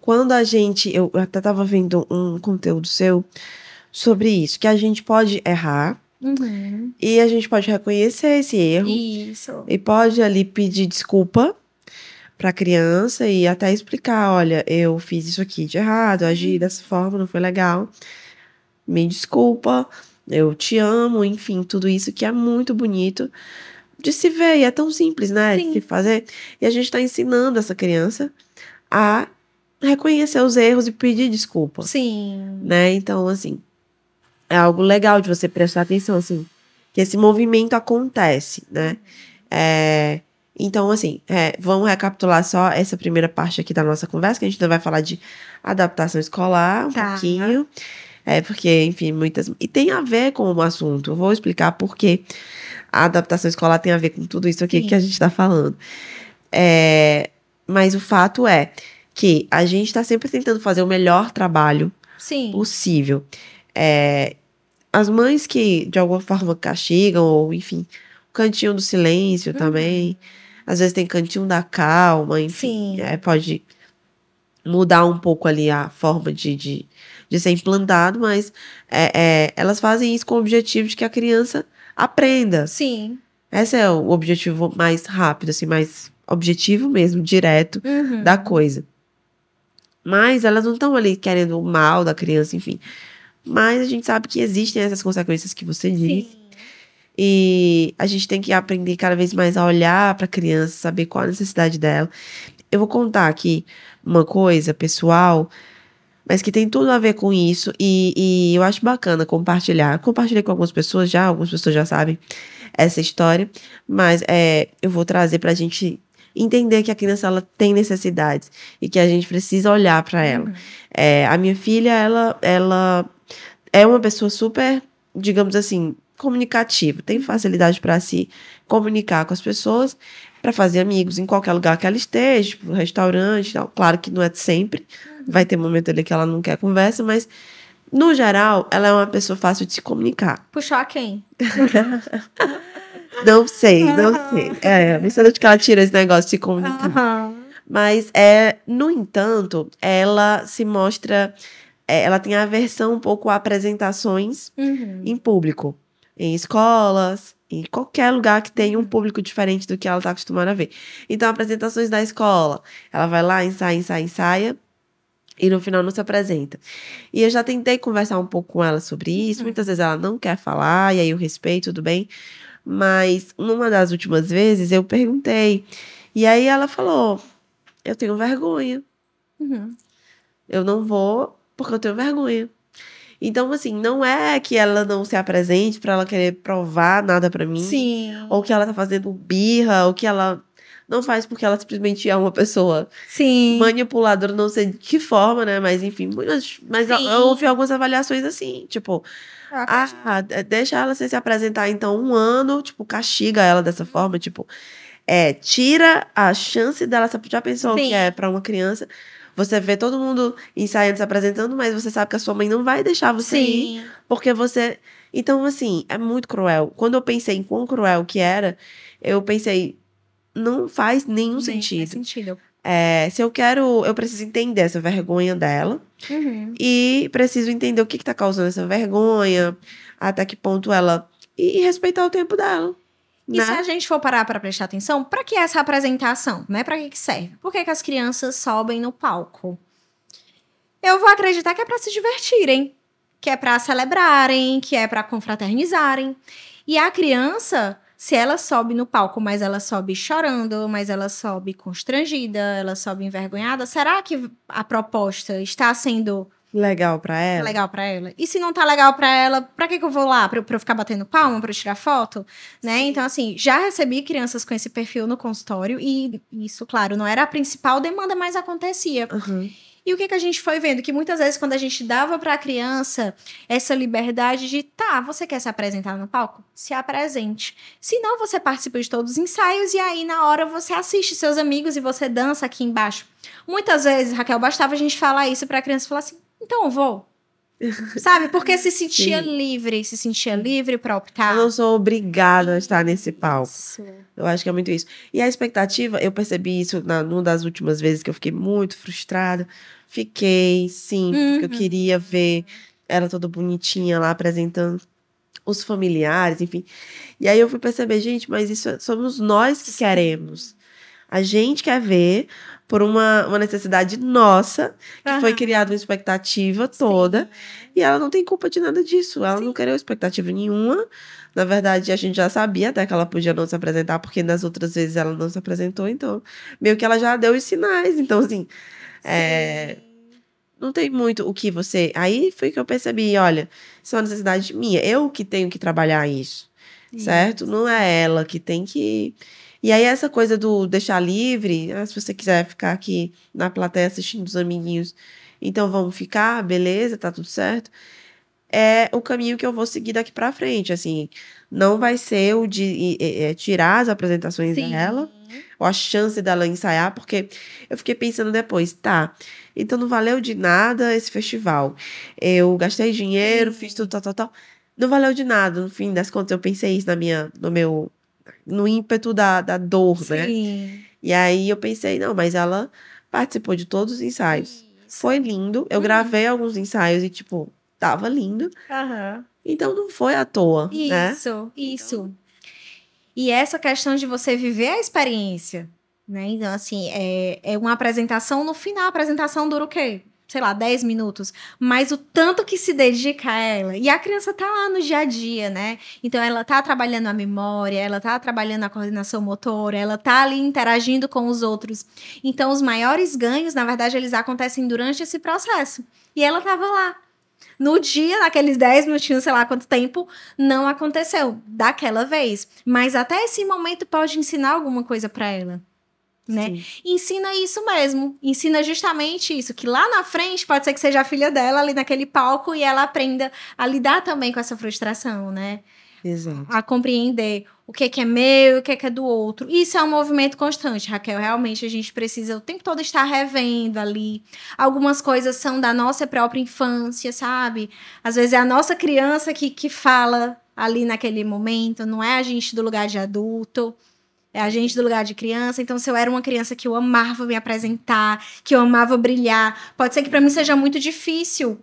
quando a gente. Eu até tava vendo um conteúdo seu sobre isso, que a gente pode errar e a gente pode reconhecer esse erro Isso. e pode ali pedir desculpa pra criança e até explicar, olha, eu fiz isso aqui de errado, agi dessa forma, não foi legal. Me desculpa, eu te amo, enfim, tudo isso que é muito bonito de se ver e é tão simples, né, de Sim. se fazer. E a gente tá ensinando essa criança a reconhecer os erros e pedir desculpa Sim. né? Então, assim, é algo legal de você prestar atenção, assim, que esse movimento acontece, né? É, então, assim, é, vamos recapitular só essa primeira parte aqui da nossa conversa, que a gente ainda vai falar de adaptação escolar um Tá. pouquinho. É, porque, enfim, muitas. E tem a ver com o assunto. Eu vou explicar por que a adaptação escolar tem a ver com tudo isso aqui Sim. que a gente está falando. É, mas o fato é que a gente está sempre tentando fazer o melhor trabalho Sim. possível. É, as mães que de alguma forma castigam, ou enfim, o cantinho do silêncio também. Às vezes tem cantinho da calma, enfim. É, pode mudar um pouco ali a forma de, de, de ser implantado, mas é, é, elas fazem isso com o objetivo de que a criança aprenda. Sim. Esse é o objetivo mais rápido, assim, mais objetivo mesmo, direto Uhum. da coisa. Mas elas não estão ali querendo o mal da criança, enfim. Mas a gente sabe que existem essas consequências que você disse. Sim. E a gente tem que aprender cada vez mais a olhar para a criança, saber qual a necessidade dela. Eu vou contar aqui uma coisa pessoal, mas que tem tudo a ver com isso. E, e eu acho bacana compartilhar. Compartilhei com algumas pessoas já, algumas pessoas já sabem essa história. Mas é, eu vou trazer para a gente entender que a criança ela tem necessidades e que a gente precisa olhar para ela. É, a minha filha, ela, ela é uma pessoa super, digamos assim, comunicativa, tem facilidade para se comunicar com as pessoas, para fazer amigos em qualquer lugar que ela esteja, tipo, restaurante, tal. claro que não é sempre, vai ter momento ali que ela não quer conversa, mas no geral, ela é uma pessoa fácil de se comunicar. Puxou a quem? Não sei, não sei. É, de onde que ela tira esse negócio de se comunicar. Mas, é, no entanto, ela se mostra. é, ela tem aversão um pouco a apresentações Uhum. em público, em escolas, em qualquer lugar que tenha um público diferente do que ela está acostumada a ver. Então, apresentações da escola, ela vai lá, ensaia, ensaia, ensaia. E no final não se apresenta. E eu já tentei conversar um pouco com ela sobre isso. Muitas vezes ela não quer falar, e aí eu respeito, tudo bem. Mas numa das últimas vezes eu perguntei. E aí ela falou: Eu tenho vergonha. Uhum. Eu não vou porque eu tenho vergonha. Então, assim, não é que ela não se apresente pra ela querer provar nada pra mim. Sim. Ou que ela tá fazendo birra, ou que ela não faz porque ela simplesmente é uma pessoa Sim. manipuladora, não sei de que forma, né? Mas enfim, mas, mas ouvi algumas avaliações assim, tipo, ah, de- deixa ela sem se apresentar então um ano, tipo, castiga ela dessa forma, tipo, é, tira a chance dela, você já pensou o Sim. que é pra uma criança? Você vê todo mundo ensaiando, se apresentando, mas você sabe que a sua mãe não vai deixar você ir, Sim. porque você. Então, assim, é muito cruel. Quando eu pensei em quão cruel que era, eu pensei, não faz nenhum Nem sentido. Faz sentido. É, se eu quero, eu preciso entender essa vergonha dela Uhum. e preciso entender o que, que tá causando essa vergonha, até que ponto ela. E respeitar o tempo dela. E né? se a gente for parar para prestar atenção, para que essa apresentação, né? Para que que serve? Por que, que as crianças sobem no palco? Eu vou acreditar que é para se divertirem, que é para celebrarem, que é para confraternizarem. E a criança, se ela sobe no palco, mas ela sobe chorando, mas ela sobe constrangida, ela sobe envergonhada, será que a proposta está sendo Legal pra ela. legal pra ela. E se não tá legal pra ela, pra que, que eu vou lá? Pra, eu- ficar batendo palma, pra eu tirar foto? Né? Então, assim, já recebi crianças com esse perfil no consultório e isso, claro, não era a principal demanda, mas acontecia. Aham. E o que, que a gente foi vendo? Que muitas vezes, quando a gente dava para a criança essa liberdade de, tá, você quer se apresentar no palco? Se apresente. Se não, você participa de todos os ensaios e aí, na hora, você assiste seus amigos e você dança aqui embaixo. Muitas vezes, Raquel, bastava a gente falar isso para a criança falar assim: então eu vou. Sabe? Porque se sentia Sim. livre, se sentia livre para optar. Eu não sou obrigada a estar nesse palco. Isso. Eu acho que é muito isso. E a expectativa, eu percebi isso na, numa das últimas vezes que eu fiquei muito frustrada. Fiquei, sim, porque eu Uhum. queria ver ela toda bonitinha lá apresentando os familiares, enfim. E aí eu fui perceber, gente, mas isso é- somos nós que queremos. A gente quer ver por uma, uma necessidade nossa, que foi Aham. criada uma expectativa toda. E ela não tem culpa de nada disso. Ela não criou expectativa nenhuma. Na verdade, a gente já sabia até que ela podia não se apresentar, porque nas outras vezes ela não se apresentou. Então, meio que ela já deu os sinais. Então, assim, é, não tem muito o que você. Aí foi que eu percebi: olha, isso é uma necessidade minha. Eu que tenho que trabalhar isso, certo? Não é ela que tem que. E aí, essa coisa do deixar livre, ah, se você quiser ficar aqui na plateia assistindo os amiguinhos, então vamos ficar, beleza, tá tudo certo. É o caminho que eu vou seguir daqui pra frente, assim. Não vai ser o de e- é, tirar as apresentações Sim. dela, ou a chance dela ensaiar, porque eu fiquei pensando depois, tá, então não valeu de nada esse festival. Eu gastei dinheiro, fiz tudo, tal, tal, tal. Não valeu de nada, no fim das contas, eu pensei isso na minha, no meu, no ímpeto da, da dor, né? Sim. E aí eu pensei, não, mas ela participou de todos os ensaios. Foi lindo, eu Uhum. gravei alguns ensaios e, tipo, tava lindo. Aham. Então não foi à toa, né? Isso, isso. E essa questão de você viver a experiência, né? Então, assim, é, é uma apresentação, no final a apresentação dura o quê? Sei lá, 10 minutos. Mas o tanto que se dedica a ela. E a criança tá lá no dia a dia, né? Então, ela tá trabalhando a memória, ela tá trabalhando a coordenação motora, ela tá ali interagindo com os outros. Então, os maiores ganhos, na verdade, eles acontecem durante esse processo. E ela tava lá. No dia, naqueles 10 minutinhos, sei lá quanto tempo, não aconteceu daquela vez. Mas até esse momento pode ensinar alguma coisa para ela. Né? Sim. Ensina isso mesmo. Ensina justamente isso. Que lá na frente pode ser que seja a filha dela ali naquele palco e ela aprenda a lidar também com essa frustração, né? Exato. a compreender o que, que é meu e o que, que é do outro. Isso é um movimento constante, Raquel. Realmente a gente precisa o tempo todo estar revendo ali. Algumas coisas são da nossa própria infância, sabe? Às vezes é a nossa criança que, que fala ali naquele momento, não é a gente do lugar de adulto. É a gente do lugar de criança. Então, se eu era uma criança que eu amava me apresentar, que eu amava brilhar, pode ser que para mim seja muito difícil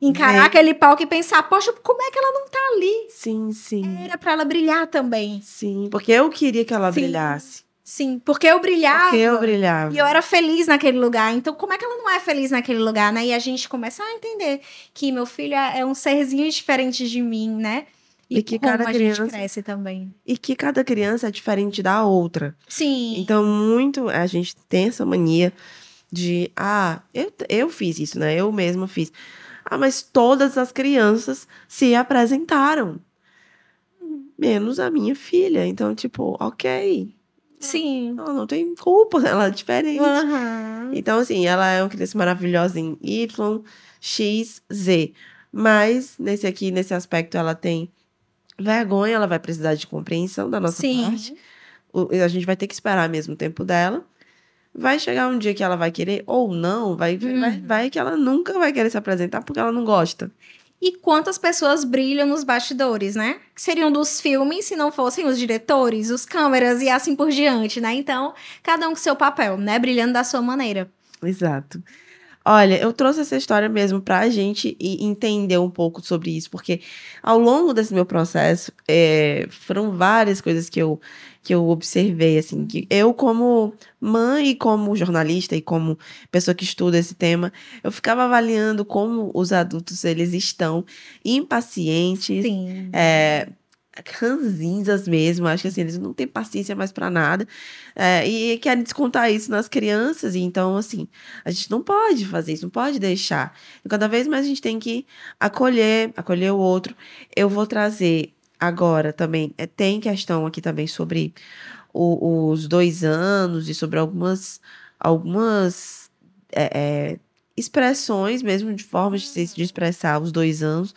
encarar Ver. aquele palco e pensar, poxa, como é que ela não tá ali? Sim, sim. Era pra ela brilhar também. Sim, porque eu queria que ela Sim. brilhasse. Sim, porque eu brilhava. Porque eu brilhava. E eu era feliz naquele lugar. Então, como é que ela não é feliz naquele lugar, né? E a gente começa a entender que meu filho é é um serzinho diferente de mim, né? E, E que cada criança- cresce também. E que cada criança é diferente da outra. Sim. Então, muito a gente tem essa mania de, ah, eu, eu fiz isso, né? Eu mesma fiz. Ah, mas todas as crianças se apresentaram. Menos a minha filha. Então, tipo, ok. Sim. Ela não tem culpa, ela é diferente. Aham. Então, assim, ela é uma criança maravilhosa em Y, X, Z. Mas, nesse aqui, nesse aspecto, ela tem vergonha, ela vai precisar de compreensão da nossa Sim. parte. O- a gente vai ter que esperar mesmo o tempo dela. Vai chegar um dia que ela vai querer, ou não, vai, Uhum. vai, vai que ela nunca vai querer se apresentar porque ela não gosta. E quantas pessoas brilham nos bastidores, né? Que seriam dos filmes se não fossem os diretores, os câmeras e assim por diante, né? Então, cada um com seu papel, né? Brilhando da sua maneira. Exato. Olha, eu trouxe essa história mesmo pra gente e entender um pouco sobre isso, porque ao longo desse meu processo, é, foram várias coisas que eu, que eu observei, assim, que eu como mãe e como jornalista e como pessoa que estuda esse tema, eu ficava avaliando como os adultos, eles estão impacientes, Sim. é, ranzinzas mesmo, acho que assim, eles não têm paciência mais pra nada, é, e querem descontar isso nas crianças, então, assim, a gente não pode fazer isso, não pode deixar. E cada vez mais a gente tem que acolher, acolher o outro. Eu vou trazer agora também, é, tem questão aqui também sobre o- os dois anos e sobre algumas, algumas é, é, expressões mesmo, de formas de, se- expressar os dois anos.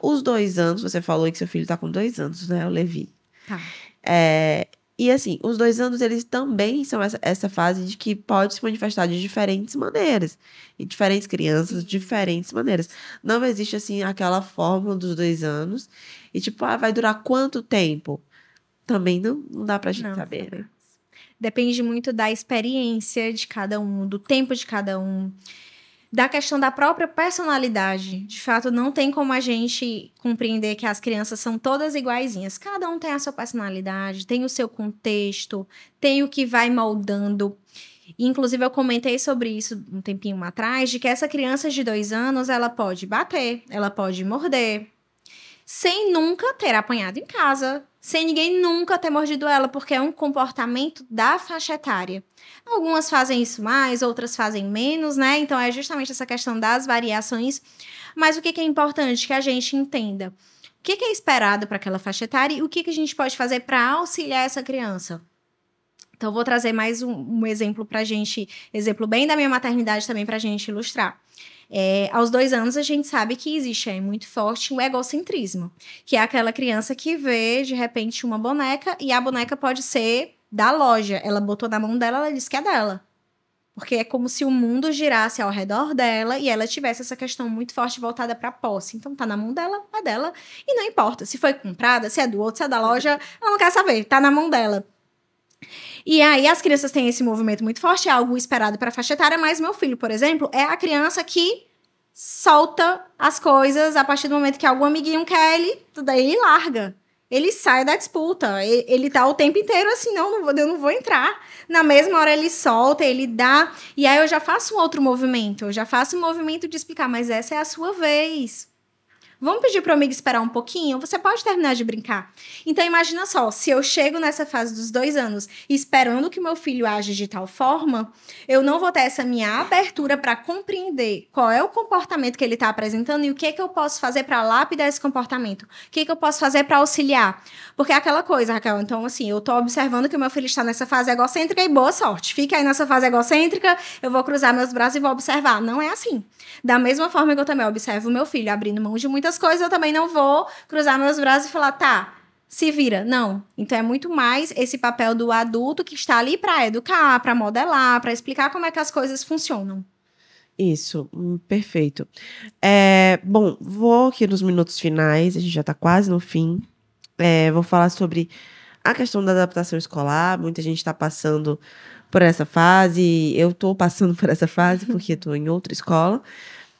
Os dois anos, você falou que seu filho tá com dois anos, né? O Levi. Tá. É, e assim, os dois anos, eles também são essa, essa fase de que pode se manifestar de diferentes maneiras. Em diferentes crianças, de diferentes maneiras. Não existe, assim, aquela fórmula dos dois anos. E tipo, ah, vai durar quanto tempo? Também não, não dá pra gente Não, saber, sabe. né? Depende muito da experiência de cada um, do tempo de cada um, da questão da própria personalidade. De fato, não tem como a gente compreender que as crianças são todas iguaizinhas. Cada um tem a sua personalidade, tem o seu contexto, tem o que vai moldando. Inclusive, eu comentei sobre isso um tempinho atrás, de que essa criança de dois anos, ela pode bater, ela pode morder, sem nunca ter apanhado em casa, sem ninguém nunca ter mordido ela, porque é um comportamento da faixa etária. Algumas fazem isso mais, outras fazem menos, né? Então é justamente essa questão das variações. Mas o que, é importante que a gente entenda? O que, é esperado para aquela faixa etária e o que, a gente pode fazer para auxiliar essa criança? Então, vou trazer mais um, um exemplo para gente, exemplo bem da minha maternidade também para a gente ilustrar. É, aos dois anos, a gente sabe que existe aí muito forte o egocentrismo, que é aquela criança que vê, de repente, uma boneca e a boneca pode ser da loja. Ela botou na mão dela, ela disse que é dela. Porque é como se o mundo girasse ao redor dela e ela tivesse essa questão muito forte voltada para posse. Então tá na mão dela, é dela. E não importa se foi comprada, se é do outro, se é da loja, ela não quer saber, tá na mão dela. E aí as crianças têm esse movimento muito forte, é algo esperado para faixa etária, mas meu filho, por exemplo, é a criança que solta as coisas a partir do momento que algum amiguinho quer ele, daí ele larga. Ele sai da disputa. Ele, ele tá o tempo inteiro assim, não, não vou, eu não vou entrar. Na mesma hora ele solta, ele dá. E aí eu já faço um outro movimento. Eu já faço um movimento de explicar, mas essa é a sua vez. Vamos pedir para o amigo esperar um pouquinho? Você pode terminar de brincar. Então, imagina só, se eu chego nessa fase dos dois anos esperando que meu filho age de tal forma, eu não vou ter essa minha abertura para compreender qual é o comportamento que ele está apresentando e o que, que eu posso fazer para lapidar esse comportamento. O que, que eu posso fazer para auxiliar. Porque é aquela coisa, Raquel. Então, assim, eu estou observando que o meu filho está nessa fase egocêntrica e boa sorte. Fica aí nessa fase egocêntrica, eu vou cruzar meus braços e vou observar. Não é assim. Da mesma forma que eu também observo o meu filho abrindo mão de muitas coisas, eu também não vou cruzar meus braços e falar, tá, se vira. Não. Então é muito mais esse papel do adulto que está ali para educar, para modelar, para explicar como é que as coisas funcionam. Isso, hum, perfeito. É, bom, vou aqui nos minutos finais, a gente já tá quase no fim. É, vou falar sobre a questão da adaptação escolar. Muita gente está passando por essa fase. Eu tô passando por essa fase porque tô em outra escola.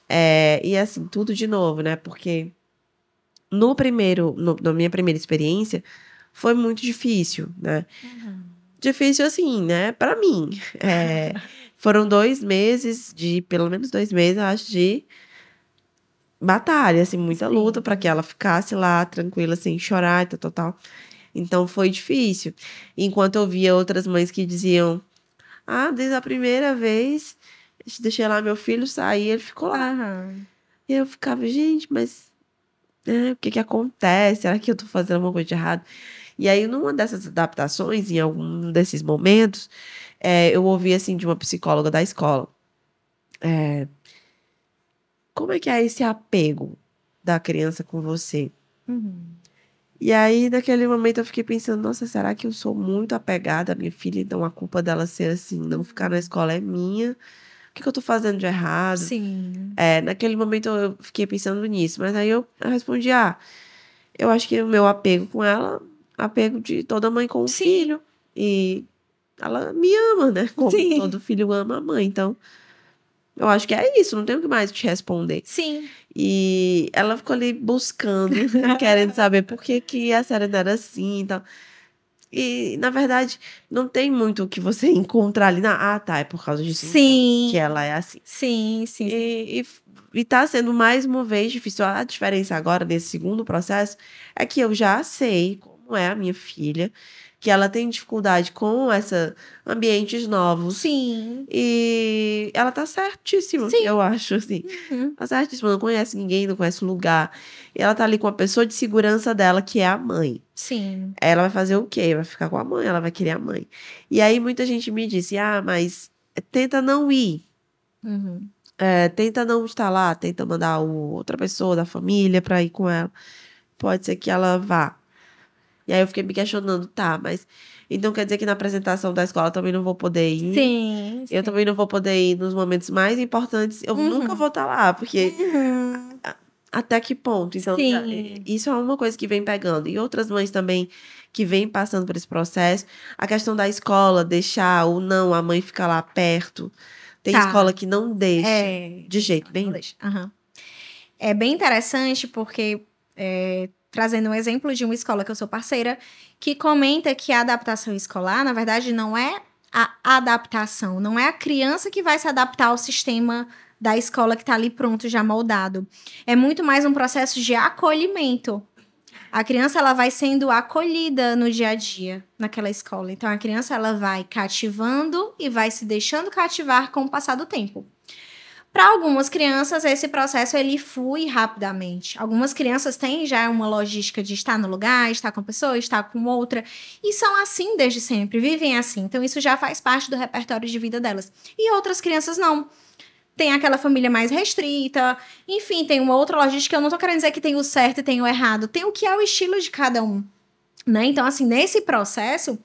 É, e assim, tudo de novo, né? Porque no primeiro, no- na minha primeira experiência, foi muito difícil, né? Difícil assim, né? Pra mim. É, foram dois meses de, pelo menos dois meses, eu acho, de batalha, assim, muita Sim. luta para que ela ficasse lá tranquila, sem chorar e tal, tal, tal. Então foi difícil. Enquanto eu via outras mães que diziam: Ah, desde a primeira vez, deixei lá meu filho sair, ele ficou lá. Aham. E eu ficava, gente, mas né, o que que acontece? Será que eu tô fazendo alguma coisa de errado? E aí, numa dessas adaptações, em algum desses momentos, é, eu ouvi, assim, de uma psicóloga da escola. é, como é que é esse apego da criança com você? Uhum. E aí, naquele momento, eu fiquei pensando, nossa, será que eu sou muito apegada à minha filha? Então, a culpa dela ser assim, não ficar na escola é minha? O que, que eu tô fazendo de errado? Sim. É, naquele momento eu fiquei pensando nisso, mas aí eu respondi: ah, eu acho que o meu apego com ela, apego de toda mãe com o filho. E ela me ama, né? Como Sim. todo filho ama a mãe. Então, eu acho que é isso, não tenho o que mais te responder. Sim. E ela ficou ali buscando, querendo saber por que, que a série não era assim e tal. E, na verdade, não tem muito o que você encontrar ali na. Ah, tá, é por causa disso. então, Sim. Que ela é assim. Sim, sim. E, e, e tá sendo mais uma vez difícil. A diferença agora, nesse segundo processo, é que eu já sei como é a minha filha, que ela tem dificuldade com essa ambientes novos. Sim. E ela tá certíssima, Sim. eu acho, assim. Uhum. Tá certíssima, não conhece ninguém, não conhece o lugar. E ela tá ali com a pessoa de segurança dela, que é a mãe. Sim. Ela vai fazer o quê? Vai ficar com a mãe, ela vai querer a mãe. E aí muita gente me disse: ah, mas tenta não ir. Uhum. é, tenta não estar lá, tenta mandar outra pessoa da família pra ir com ela. Pode ser que ela vá. E aí eu fiquei me questionando, tá, mas então quer dizer que na apresentação da escola eu também não vou poder ir? Sim. Eu também não vou poder ir nos momentos mais importantes. Eu Uhum. nunca vou estar lá, porque Uhum. até que ponto? Então, Sim. isso é uma coisa que vem pegando. E outras mães também que vêm passando por esse processo. A questão da escola, deixar ou não a mãe ficar lá perto. Tem Tá. escola que não deixa. É. De jeito bem. Aham. É bem interessante porque, é, trazendo um exemplo de uma escola que eu sou parceira, que comenta que a adaptação escolar, na verdade, não é a adaptação, não é a criança que vai se adaptar ao sistema da escola que está ali pronto, já moldado. É muito mais um processo de acolhimento. A criança ela vai sendo acolhida no dia a dia naquela escola. Então a criança ela vai cativando e vai se deixando cativar com o passar do tempo. Para algumas crianças, esse processo ele flui rapidamente. Algumas crianças têm já uma logística de estar no lugar, estar com a pessoa, estar com outra, e são assim desde sempre, vivem assim. Então isso já faz parte do repertório de vida delas. E outras crianças não. Tem aquela família mais restrita, enfim, tem uma outra logística. Eu não tô querendo dizer que tem o certo e tem o errado, tem o que é o estilo de cada um. Né? Então, assim, nesse processo,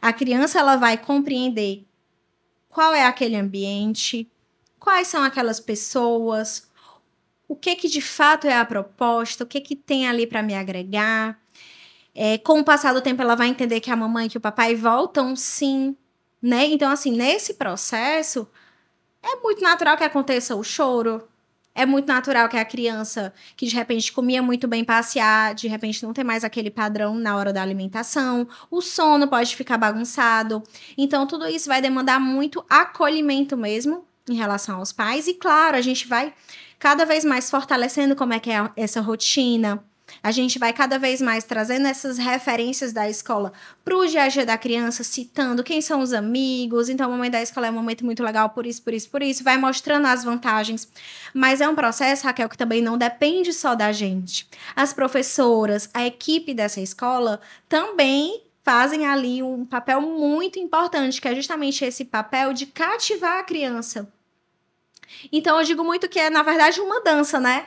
a criança ela vai compreender qual é aquele ambiente, quais são aquelas pessoas, o que que de fato é a proposta, o que que tem ali para me agregar. É, com o passar do tempo, ela vai entender que a mamãe e que o papai voltam sim, né? Então, assim, nesse processo, é muito natural que aconteça o choro. É muito natural que a criança que de repente comia muito bem passear, de repente não tem mais aquele padrão na hora da alimentação. O sono pode ficar bagunçado. Então, tudo isso vai demandar muito acolhimento mesmo em relação aos pais. E claro, a gente vai cada vez mais fortalecendo como é que é essa rotina. A gente vai cada vez mais trazendo essas referências da escola para o dia a dia da criança, citando quem são os amigos. Então, o momento da escola é um momento muito legal por isso, por isso, por isso. Vai mostrando as vantagens. Mas é um processo, Raquel, que também não depende só da gente. As professoras, a equipe dessa escola também fazem ali um papel muito importante, que é justamente esse papel de cativar a criança. Então, eu digo muito que é, na verdade, uma dança, né?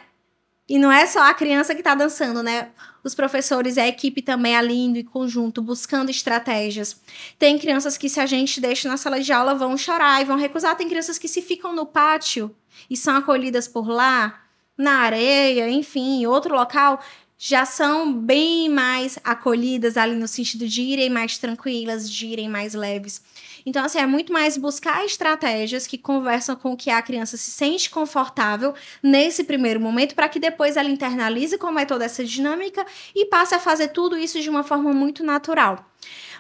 E não é só a criança que está dançando, né? Os professores a equipe também ali indo em conjunto, buscando estratégias. Tem crianças que, se a gente deixa na sala de aula, vão chorar e vão recusar. Tem crianças que se ficam no pátio e são acolhidas por lá, na areia, enfim, em outro local, já são bem mais acolhidas ali no sentido de irem mais tranquilas, de irem mais leves. Então, assim, é muito mais buscar estratégias que conversam com que a criança se sente confortável nesse primeiro momento, para que depois ela internalize como é toda essa dinâmica e passe a fazer tudo isso de uma forma muito natural.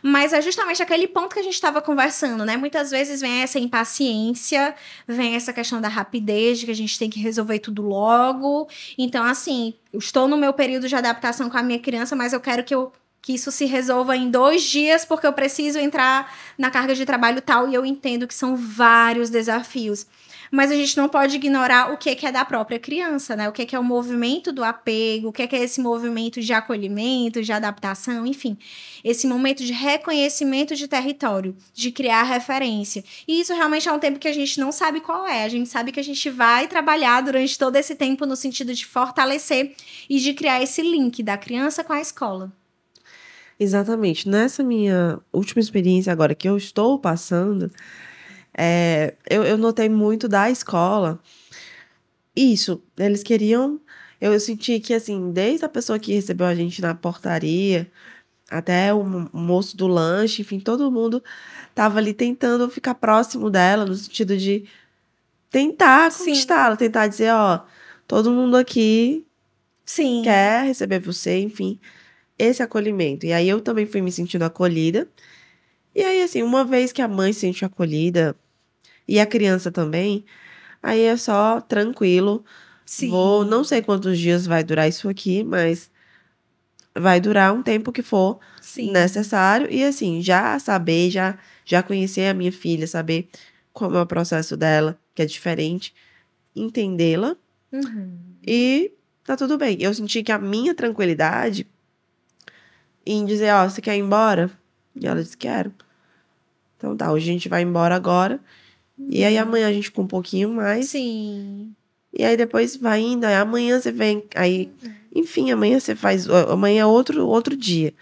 Mas é justamente aquele ponto que a gente estava conversando, né? Muitas vezes vem essa impaciência, vem essa questão da rapidez, de que a gente tem que resolver tudo logo. Então, assim, eu estou no meu período de adaptação com a minha criança, mas eu quero que eu que isso se resolva em dois dias, porque eu preciso entrar na carga de trabalho tal, e eu entendo que são vários desafios. Mas a gente não pode ignorar o que, é da própria criança, né? O que, é o movimento do apego, o que é esse movimento de acolhimento, de adaptação, enfim. Esse momento de reconhecimento de território, de criar referência. E isso realmente é um tempo que a gente não sabe qual é. A gente sabe que a gente vai trabalhar durante todo esse tempo no sentido de fortalecer e de criar esse link da criança com a escola. Exatamente. Nessa minha última experiência agora que eu estou passando, é, eu, eu notei muito da escola. Isso, eles queriam. Eu senti que, assim, desde a pessoa que recebeu a gente na portaria, até o mo- moço do lanche, enfim, todo mundo tava ali tentando ficar próximo dela, no sentido de tentar conquistá-la, tentar dizer, ó, todo mundo aqui Sim. quer receber você, enfim, esse acolhimento. E aí eu também fui me sentindo acolhida. E aí, assim, uma vez que a mãe se sente acolhida e a criança também, aí é só tranquilo. Sim. Vou, não sei quantos dias vai durar isso aqui, mas vai durar um tempo que for Sim. necessário. E assim, já saber, já, já conhecer a minha filha, saber como é o processo dela, que é diferente, entendê-la Uhum. e tá tudo bem. Eu senti que a minha tranquilidade em dizer, ó, você quer ir embora? E ela disse, quero. Então tá, hoje a gente vai embora agora. E aí amanhã a gente com um pouquinho mais. Sim. E aí depois vai indo, aí amanhã você vem, aí, enfim, amanhã você faz, amanhã é outro, outro dia.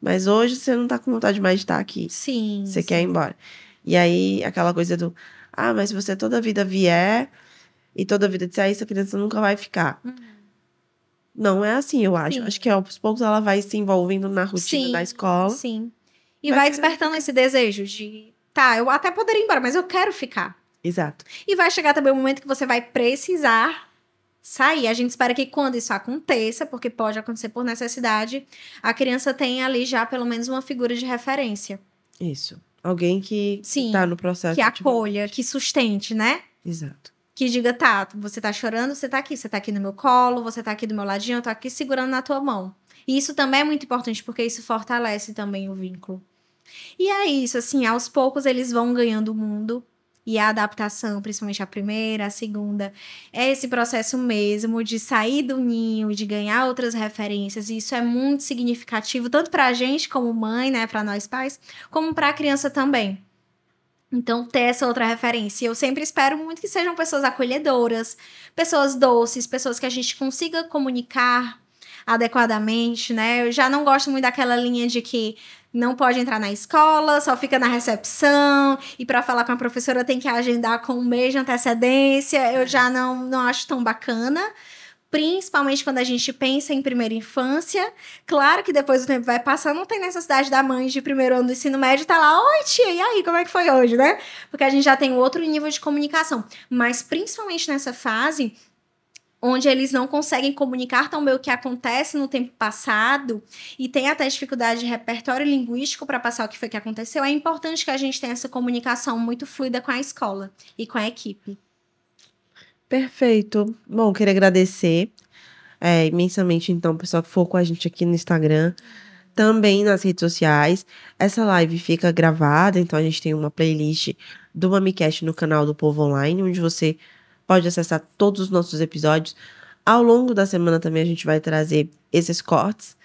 Mas hoje você não tá com vontade mais de estar aqui. Sim. Você sim. quer ir embora. E aí, aquela coisa do, ah, mas se você toda a vida vier e toda a vida disser isso, a criança nunca vai ficar. Não é assim, eu acho. Sim. Acho que aos poucos ela vai se envolvendo na rotina Sim, da escola. Sim. E Vai despertando esse desejo de, tá, eu até poderia ir embora, mas eu quero ficar. Exato. E vai chegar também o momento que você vai precisar sair. A gente espera que quando isso aconteça, porque pode acontecer por necessidade, a criança tenha ali já pelo menos uma figura de referência. Isso. Alguém que Sim, tá no processo. Que acolha, que sustente, né? Exato. Que diga, tá, você tá chorando, você tá aqui, você tá aqui no meu colo, você tá aqui do meu ladinho, eu tô aqui segurando na tua mão. E isso também é muito importante, porque isso fortalece também o vínculo. E é isso, assim, aos poucos eles vão ganhando o mundo. E a adaptação, principalmente a primeira, a segunda, é esse processo mesmo de sair do ninho, de ganhar outras referências. E isso é muito significativo, tanto pra gente como mãe, né, pra nós pais, como pra criança também. Então, ter essa outra referência. Eu sempre espero muito que sejam pessoas acolhedoras, pessoas doces, pessoas que a gente consiga comunicar adequadamente, né? Eu já não gosto muito daquela linha de que não pode entrar na escola, só fica na recepção, e para falar com a professora tem que agendar com um mês de antecedência. Eu já não, não acho tão bacana. Principalmente quando a gente pensa em primeira infância. Claro que depois o tempo vai passando, não tem necessidade da mãe de primeiro ano do ensino médio estar lá, oi tia, e aí, como é que foi hoje, né? Porque a gente já tem outro nível de comunicação. Mas principalmente nessa fase, onde eles não conseguem comunicar tão bem o que acontece no tempo passado e tem até dificuldade de repertório linguístico para passar o que foi que aconteceu, é importante que a gente tenha essa comunicação muito fluida com a escola e com a equipe. Perfeito. Bom, queria agradecer é, imensamente, então, o pessoal que for com a gente aqui no Instagram, também nas redes sociais. Essa live fica gravada, então a gente tem uma playlist do MamiCast no canal do Povo Online, onde você pode acessar todos os nossos episódios. Ao longo da semana também a gente vai trazer esses cortes,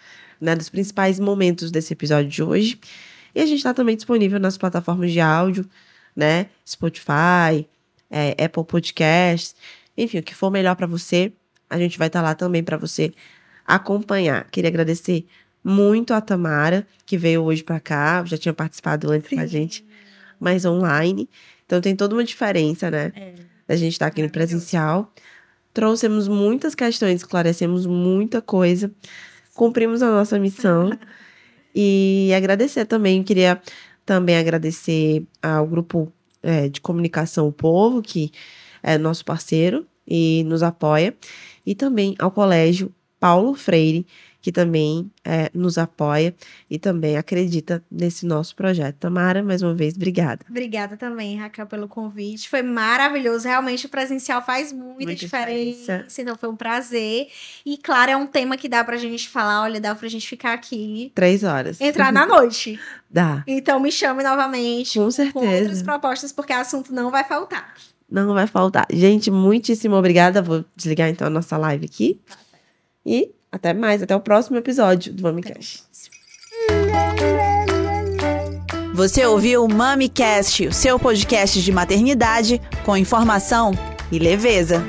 né, dos principais momentos desse episódio de hoje. E a gente está também disponível nas plataformas de áudio, né, Spotify, é, Apple Podcasts, enfim, o que for melhor para você, a gente vai estar lá também para você acompanhar. Queria agradecer muito a Tamara, que veio hoje para cá, já tinha participado antes com a gente, mas online. Então tem toda uma diferença, né? É. Da gente estar aqui no presencial. Trouxemos muitas questões, esclarecemos muita coisa, cumprimos a nossa missão. e agradecer também, queria também agradecer ao grupo é, de comunicação O Povo, que é nosso parceiro e nos apoia, e também ao Colégio Paulo Freire, que também é, nos apoia e também acredita nesse nosso projeto. Tamara, mais uma vez, obrigada. Obrigada também, Raquel, pelo convite. Foi maravilhoso. Realmente o presencial faz muita, Muita diferença. diferença. Então foi um prazer. E claro, é um tema que dá pra gente falar. Olha, dá pra gente ficar aqui. Três horas. Entrar na noite. Dá. Então me chame novamente. Com Com certeza. outras propostas, porque assunto não vai faltar. Não vai faltar. Gente, muitíssimo obrigada. Vou desligar então a nossa live aqui. E até mais, até o próximo episódio do MamiCast. Você ouviu o MamiCast, o seu podcast de maternidade com informação e leveza.